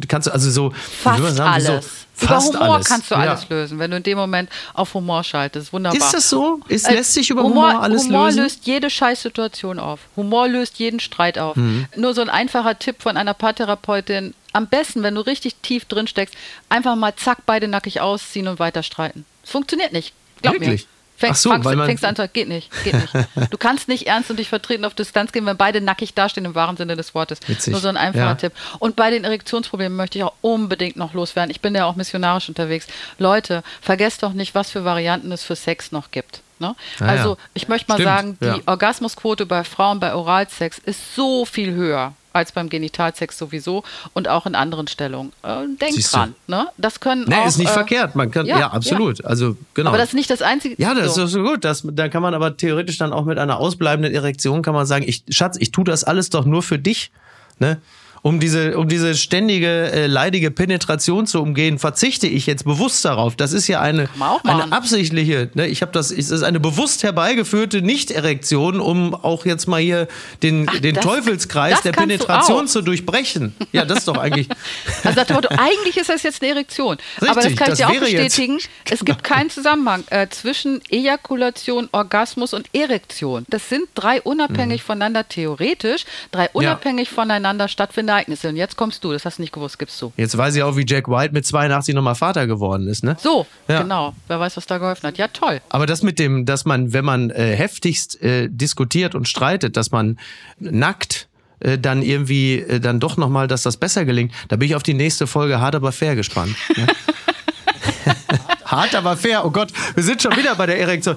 kannst du also so, fast sagen, alles. So, fast über Humor alles. kannst du alles ja. lösen, wenn du in dem Moment auf Humor schaltest. Wunderbar. Ist das so? Ist, äh, lässt sich über Humor, Humor alles Humor lösen? Humor löst jede Scheißsituation auf. Humor löst jeden Streit auf. Mhm. Nur so ein einfacher Tipp von einer Paartherapeutin. Am besten, wenn du richtig tief drin steckst, einfach mal zack, beide nackig ausziehen und weiter streiten. Es funktioniert nicht. Glaub Wirklich? mir. Fängst, so, fangst, fängst an, geht nicht, geht nicht. Du kannst nicht ernst und dich vertreten auf Distanz gehen, wenn beide nackig dastehen im wahren Sinne des Wortes. Witzig. Nur so ein einfacher ja. Tipp. Und bei den Erektionsproblemen möchte ich auch unbedingt noch loswerden. Ich bin ja auch missionarisch unterwegs. Leute, vergesst doch nicht, was für Varianten es für Sex noch gibt. Ne? Ja, also ich möchte mal Stimmt, sagen, die ja. Orgasmusquote bei Frauen bei Oralsex ist so viel höher als beim Genitalsex sowieso und auch in anderen Stellungen. Äh, denk Siehst dran. Ne? Das können nee, auch, ist nicht äh, verkehrt. Man kann, ja, ja absolut. Ja. Also, genau. Aber das ist nicht das Einzige. Ja, das so. ist so gut. Das, da kann man aber theoretisch dann auch mit einer ausbleibenden Erektion kann man sagen, ich, Schatz, ich tue das alles doch nur für dich. Ne? Um diese, um diese ständige äh, leidige Penetration zu umgehen, verzichte ich jetzt bewusst darauf. Das ist ja eine, eine absichtliche, ne, ich habe das, es ist eine bewusst herbeigeführte Nicht-Erektion, um auch jetzt mal hier den, Ach, den das, Teufelskreis das der Penetration zu durchbrechen. Ja, das ist doch eigentlich. also das Motto, eigentlich ist das jetzt eine Erektion. Richtig, Aber das kann ich dir auch bestätigen. Jetzt, es gibt keinen Zusammenhang äh, zwischen Ejakulation, Orgasmus und Erektion. Das sind drei unabhängig mhm. voneinander theoretisch, drei unabhängig ja. voneinander stattfindende Ereignisse. Und jetzt kommst du, das hast du nicht gewusst, gibst du. Jetzt weiß ich auch, wie Jack White mit 82 nochmal Vater geworden ist, ne? So, ja. genau. Wer weiß, was da geholfen hat. Ja, toll. Aber das mit dem, dass man, wenn man äh, heftigst äh, diskutiert und streitet, dass man nackt äh, dann irgendwie äh, dann doch nochmal, dass das besser gelingt, da bin ich auf die nächste Folge hart aber fair gespannt. Ne? hart aber fair, oh Gott, wir sind schon wieder bei der Erektion.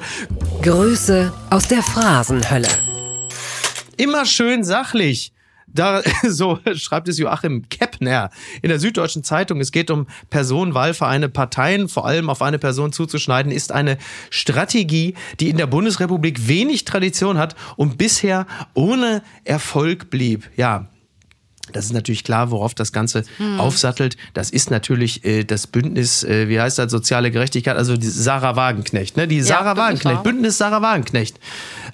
Grüße aus der Phrasenhölle. Immer schön sachlich. Da, so schreibt es Joachim Keppner in der Süddeutschen Zeitung. Es geht um Personenwahlvereine, Parteien, vor allem auf eine Person zuzuschneiden, ist eine Strategie, die in der Bundesrepublik wenig Tradition hat und bisher ohne Erfolg blieb. Ja, das ist natürlich klar, worauf das Ganze hm. aufsattelt. Das ist natürlich äh, das Bündnis, äh, wie heißt das, soziale Gerechtigkeit, also die Sarah Wagenknecht, ne? Die Sarah ja, Wagenknecht, Bündnis Sarah Wagenknecht.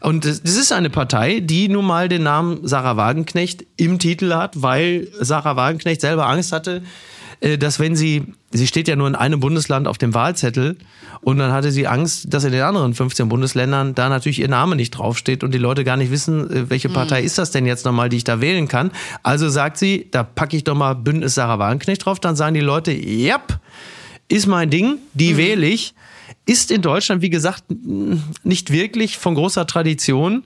Und das, das ist eine Partei, die nun mal den Namen Sarah Wagenknecht im Titel hat, weil Sarah Wagenknecht selber Angst hatte, dass wenn sie, sie steht ja nur in einem Bundesland auf dem Wahlzettel und dann hatte sie Angst, dass in den anderen 15 Bundesländern da natürlich ihr Name nicht draufsteht und die Leute gar nicht wissen, äh, welche hm. Partei mhm. ist das denn jetzt nochmal, die ich da wählen kann. Also sagt sie, da packe ich doch mal Bündnis Sarah Wagenknecht drauf, dann sagen die Leute, yep, ist mein Ding, die mhm. wähle ich. Ist in Deutschland, wie gesagt, nicht wirklich von großer Tradition,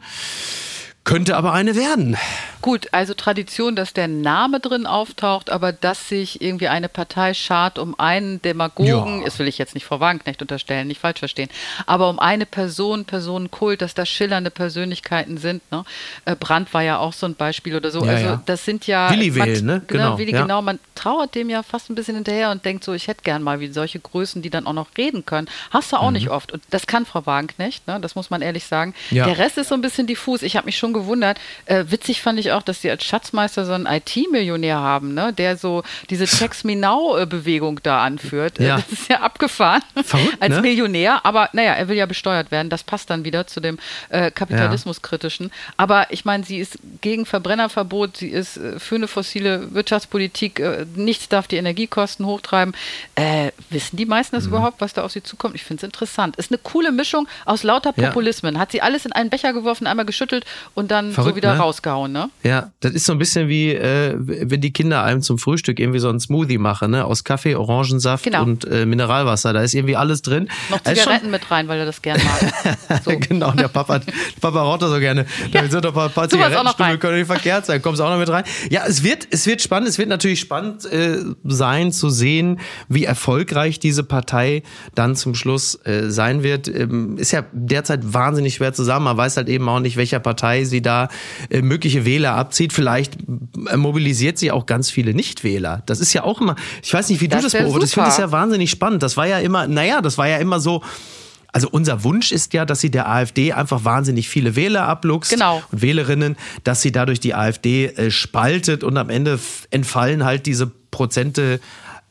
könnte aber eine werden. Gut, also Tradition, dass der Name drin auftaucht, aber dass sich irgendwie eine Partei schart um einen Demagogen, ja. das will ich jetzt nicht Frau Wagenknecht unterstellen, nicht falsch verstehen, aber um eine Person, Personenkult, dass da schillernde Persönlichkeiten sind. Ne? Äh, Brandt war ja auch so ein Beispiel oder so. Ja, also ja. das sind ja. Willi wählen, ne? Genau, genau, Willi, genau. Man trauert dem ja fast ein bisschen hinterher und denkt so, ich hätte gern mal wie solche Größen, die dann auch noch reden können. Hast du auch mhm. nicht oft. Und das kann Frau Wagenknecht, ne? das muss man ehrlich sagen. Der Rest ist so ein bisschen diffus. Ich habe mich schon gewundert. Äh, witzig fand ich auch, dass sie als Schatzmeister so einen IT-Millionär haben, ne? der so diese Text Me Now-Bewegung da anführt. Ja. Das ist ja abgefahren Verrückt, als ne? Millionär, aber naja, er will ja besteuert werden. Das passt dann wieder zu dem äh, Kapitalismuskritischen. Aber ich meine, sie ist gegen Verbrennerverbot, sie ist äh, für eine fossile Wirtschaftspolitik, äh, nichts darf die Energiekosten hochtreiben. Äh, wissen die meisten das mhm. überhaupt, was da auf sie zukommt? Ich finde es interessant. Ist eine coole Mischung aus lauter Populismen. Ja. Hat sie alles in einen Becher geworfen, einmal geschüttelt und dann Verrückt, so wieder ne? rausgehauen, ne? Ja, das ist so ein bisschen wie, äh, wenn die Kinder einem zum Frühstück irgendwie so einen Smoothie machen, ne? Aus Kaffee, Orangensaft genau. und äh, Mineralwasser. Da ist irgendwie alles drin. Noch Zigaretten schon... mit rein, weil er das gerne mag. So. genau, der Papa, Papa raucht das so gerne. Da sind doch ein paar, paar Zigarettenstummel, können nicht verkehrt sein. Kommst auch noch mit rein. Ja, es wird, es wird spannend. Es wird natürlich spannend äh, sein zu sehen, wie erfolgreich diese Partei dann zum Schluss äh, sein wird. Ähm, ist ja derzeit wahnsinnig schwer zusammen. Man weiß halt eben auch nicht, welcher Partei sie da äh, mögliche Wähler abzieht. Vielleicht mobilisiert sie auch ganz viele Nichtwähler. Das ist ja auch immer, ich weiß nicht, wie das du das beobachtest. Ich finde das ja wahnsinnig spannend. Das war ja immer, naja, das war ja immer so, also unser Wunsch ist ja, dass sie der AfD einfach wahnsinnig viele Wähler abluchst genau. und Wählerinnen, dass sie dadurch die AfD äh, spaltet und am Ende entfallen halt diese Prozente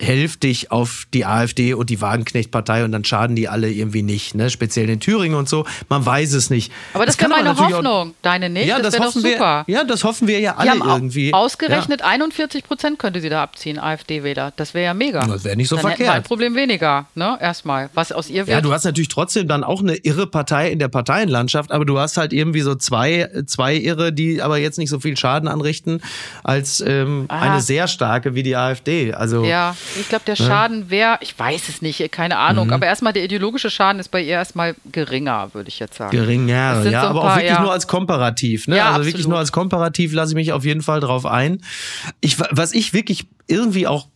hälftig auf die AfD und die Wagenknecht-Partei und dann schaden die alle irgendwie nicht, ne? speziell in Thüringen und so. Man weiß es nicht. Aber das, das wäre meine Hoffnung, auch, deine nicht. Ja, das, das hoffen wir. Ja, das hoffen wir ja alle irgendwie. Ausgerechnet ja. 41 Prozent könnte sie da abziehen, AfD-Wähler. Das wäre ja mega. Das wäre nicht so dann verkehrt. ein Problem weniger, ne? Erstmal, was aus ihr wird. Ja, du hast natürlich trotzdem dann auch eine irre Partei in der Parteienlandschaft, aber du hast halt irgendwie so zwei, zwei irre, die aber jetzt nicht so viel Schaden anrichten als ähm, eine sehr starke wie die AfD. Also ja. Ich glaube, der Schaden wäre, ich weiß es nicht, keine Ahnung, mhm. aber erstmal der ideologische Schaden ist bei ihr erstmal geringer, würde ich jetzt sagen. Geringer, ja, so aber paar, auch wirklich ja. nur als komparativ. Ne? Ja, also absolut. wirklich nur als komparativ lasse ich mich auf jeden Fall drauf ein. Ich, was ich wirklich irgendwie auch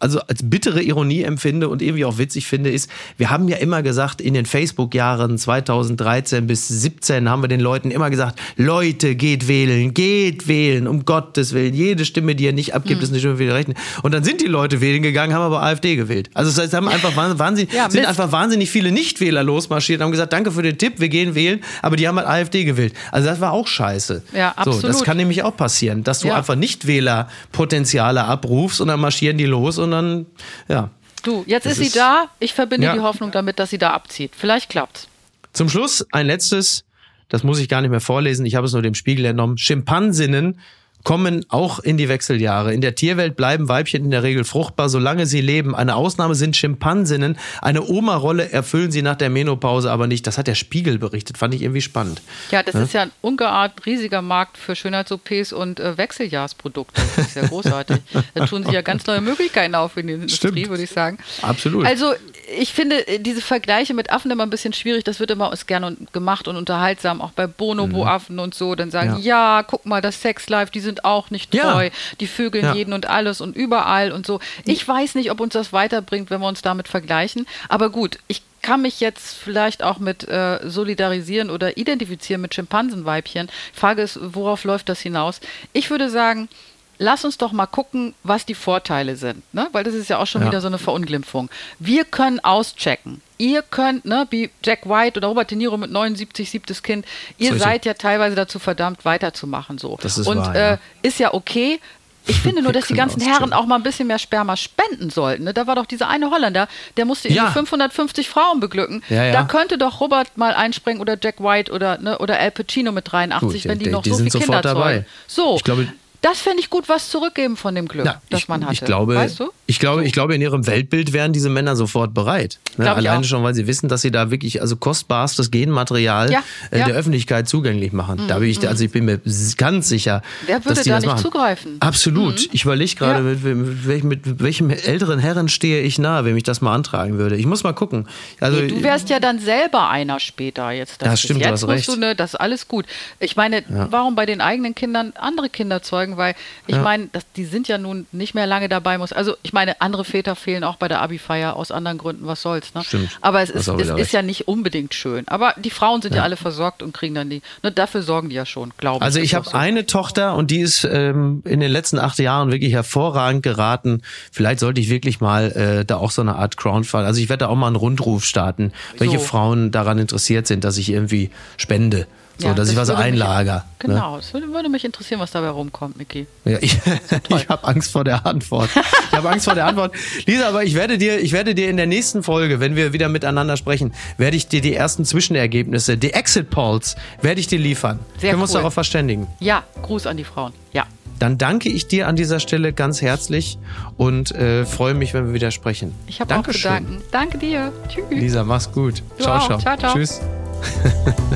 also als bittere Ironie empfinde und irgendwie auch witzig finde, ist, wir haben ja immer gesagt, in den Facebook-Jahren 2013 bis 17 haben wir den Leuten immer gesagt, Leute, geht wählen, geht wählen, um Gottes Willen. Jede Stimme, die ihr nicht abgibt, mhm. ist eine Stimme für die Rechten. Und dann sind die Leute wählen gegangen, haben aber AfD gewählt. Also das heißt, haben einfach wahnsinnig, ja, sind einfach wahnsinnig viele Nichtwähler losmarschiert, haben gesagt, danke für den Tipp, wir gehen wählen, aber die haben halt AfD gewählt. Also das war auch scheiße. Ja, absolut. So, das kann nämlich auch passieren, dass du ja. einfach Nichtwählerpotenziale abrufst und dann marschieren die los und dann, ja. Du, jetzt ist sie ist, da. Ich verbinde ja. die Hoffnung damit, dass sie da abzieht. Vielleicht klappt's. Zum Schluss ein letztes, das muss ich gar nicht mehr vorlesen, ich habe es nur dem Spiegel entnommen. Schimpansinnen kommen auch in die Wechseljahre. In der Tierwelt bleiben Weibchen in der Regel fruchtbar, solange sie leben. Eine Ausnahme sind Schimpansinnen. Eine Oma-Rolle erfüllen sie nach der Menopause aber nicht. Das hat der Spiegel berichtet. Fand ich irgendwie spannend. Ja, das ja? ist ja ein ungeahnt riesiger Markt für Schönheits-OPs und äh, Wechseljahrsprodukte. Das ist ja großartig. da tun sich ja ganz neue Möglichkeiten auf in der Industrie, würde ich sagen. Absolut. Also ich finde äh, diese Vergleiche mit Affen immer ein bisschen schwierig. Das wird immer gerne gemacht und unterhaltsam, auch bei Bonobo-Affen mhm. und so. Dann sagen, ja. ja, guck mal, das Sexlife, die sind auch nicht treu. Ja. Die vögeln ja. jeden und alles und überall und so. Ich weiß nicht, ob uns das weiterbringt, wenn wir uns damit vergleichen. Aber gut, ich kann mich jetzt vielleicht auch mit äh, solidarisieren oder identifizieren mit Schimpansenweibchen. Frage ist, worauf läuft das hinaus? Ich würde sagen, lass uns doch mal gucken, was die Vorteile sind, ne? weil das ist ja auch schon ja. wieder so eine Verunglimpfung. Wir können auschecken. Ihr könnt, ne, wie Jack White oder Robert De Niro mit 79, siebtes Kind, ihr Solche. seid ja teilweise dazu verdammt, weiterzumachen so. Das ist Und wahr, ja. äh, ist ja okay. Ich finde nur, dass die ganzen Herren auch mal ein bisschen mehr Sperma spenden sollten. Ne? Da war doch dieser eine Holländer, der musste ja. 550 Frauen beglücken. Ja, ja. Da könnte doch Robert mal einspringen oder Jack White oder, ne, oder Al Pacino mit 83, Gut, wenn die, die noch die so viele Kinder zeugen. So, ich glaube, das fände ich gut, was zurückgeben von dem Glück, Na, das ich, man hatte. Ich glaube, weißt du? ich, glaube, ich glaube, in ihrem Weltbild wären diese Männer sofort bereit. Ne? Alleine schon, weil sie wissen, dass sie da wirklich also kostbarstes Genmaterial ja, äh, ja. der Öffentlichkeit zugänglich machen. Mhm, da bin ich, mhm. also ich bin mir ganz sicher, Wer würde dass die da das nicht machen. zugreifen? Absolut. Mhm. Ich überlege gerade, mit, mit, welchem, mit, welchem älteren Herren stehe ich nahe, wenn ich das mal antragen würde. Ich muss mal gucken. Also, nee, du wärst ja dann selber einer später jetzt. Das, das stimmt, jetzt du hast recht. Du, ne, das ist alles gut. Ich meine, warum bei den eigenen Kindern andere Kinder zeugen? Weil ich meine, meine, die sind ja nun nicht mehr lange dabei. Muss, also ich meine, andere Väter fehlen auch bei der Abi-Feier aus anderen Gründen, was soll's. Ne? Stimmt. Aber es, ist, es ist, ja nicht unbedingt schön. Aber die Frauen sind ja, ja alle versorgt und kriegen dann die, ne, dafür sorgen die ja schon, glaube ich. Also ich habe so. eine Tochter und die ist ähm, in den letzten acht Jahren wirklich hervorragend geraten. Vielleicht sollte ich wirklich mal äh, da auch so eine Art Crowdfund, also ich werde da auch mal einen Rundruf starten, welche so. Frauen daran interessiert sind, dass ich irgendwie spende. So, ja, dass das ich was einlager. Mich, genau, ne? das würde, würde, mich interessieren, was dabei rumkommt, Niki. Ja, ich, ich habe Angst vor der Antwort. Ich habe Angst vor der Antwort. Lisa, aber ich werde dir, ich werde dir in der nächsten Folge, wenn wir wieder miteinander sprechen, werde ich dir die ersten Zwischenergebnisse, die Exit Polls, werde ich dir liefern. Sehr Können wir uns darauf verständigen? Ja, Gruß an die Frauen. Ja. Dann danke ich dir an dieser Stelle ganz herzlich und äh, freue mich, wenn wir wieder sprechen. Ich habe auch zu danken. Danke dir. Tschüss. Lisa, mach's gut. Ciao, ciao. ciao, ciao. Tschüss.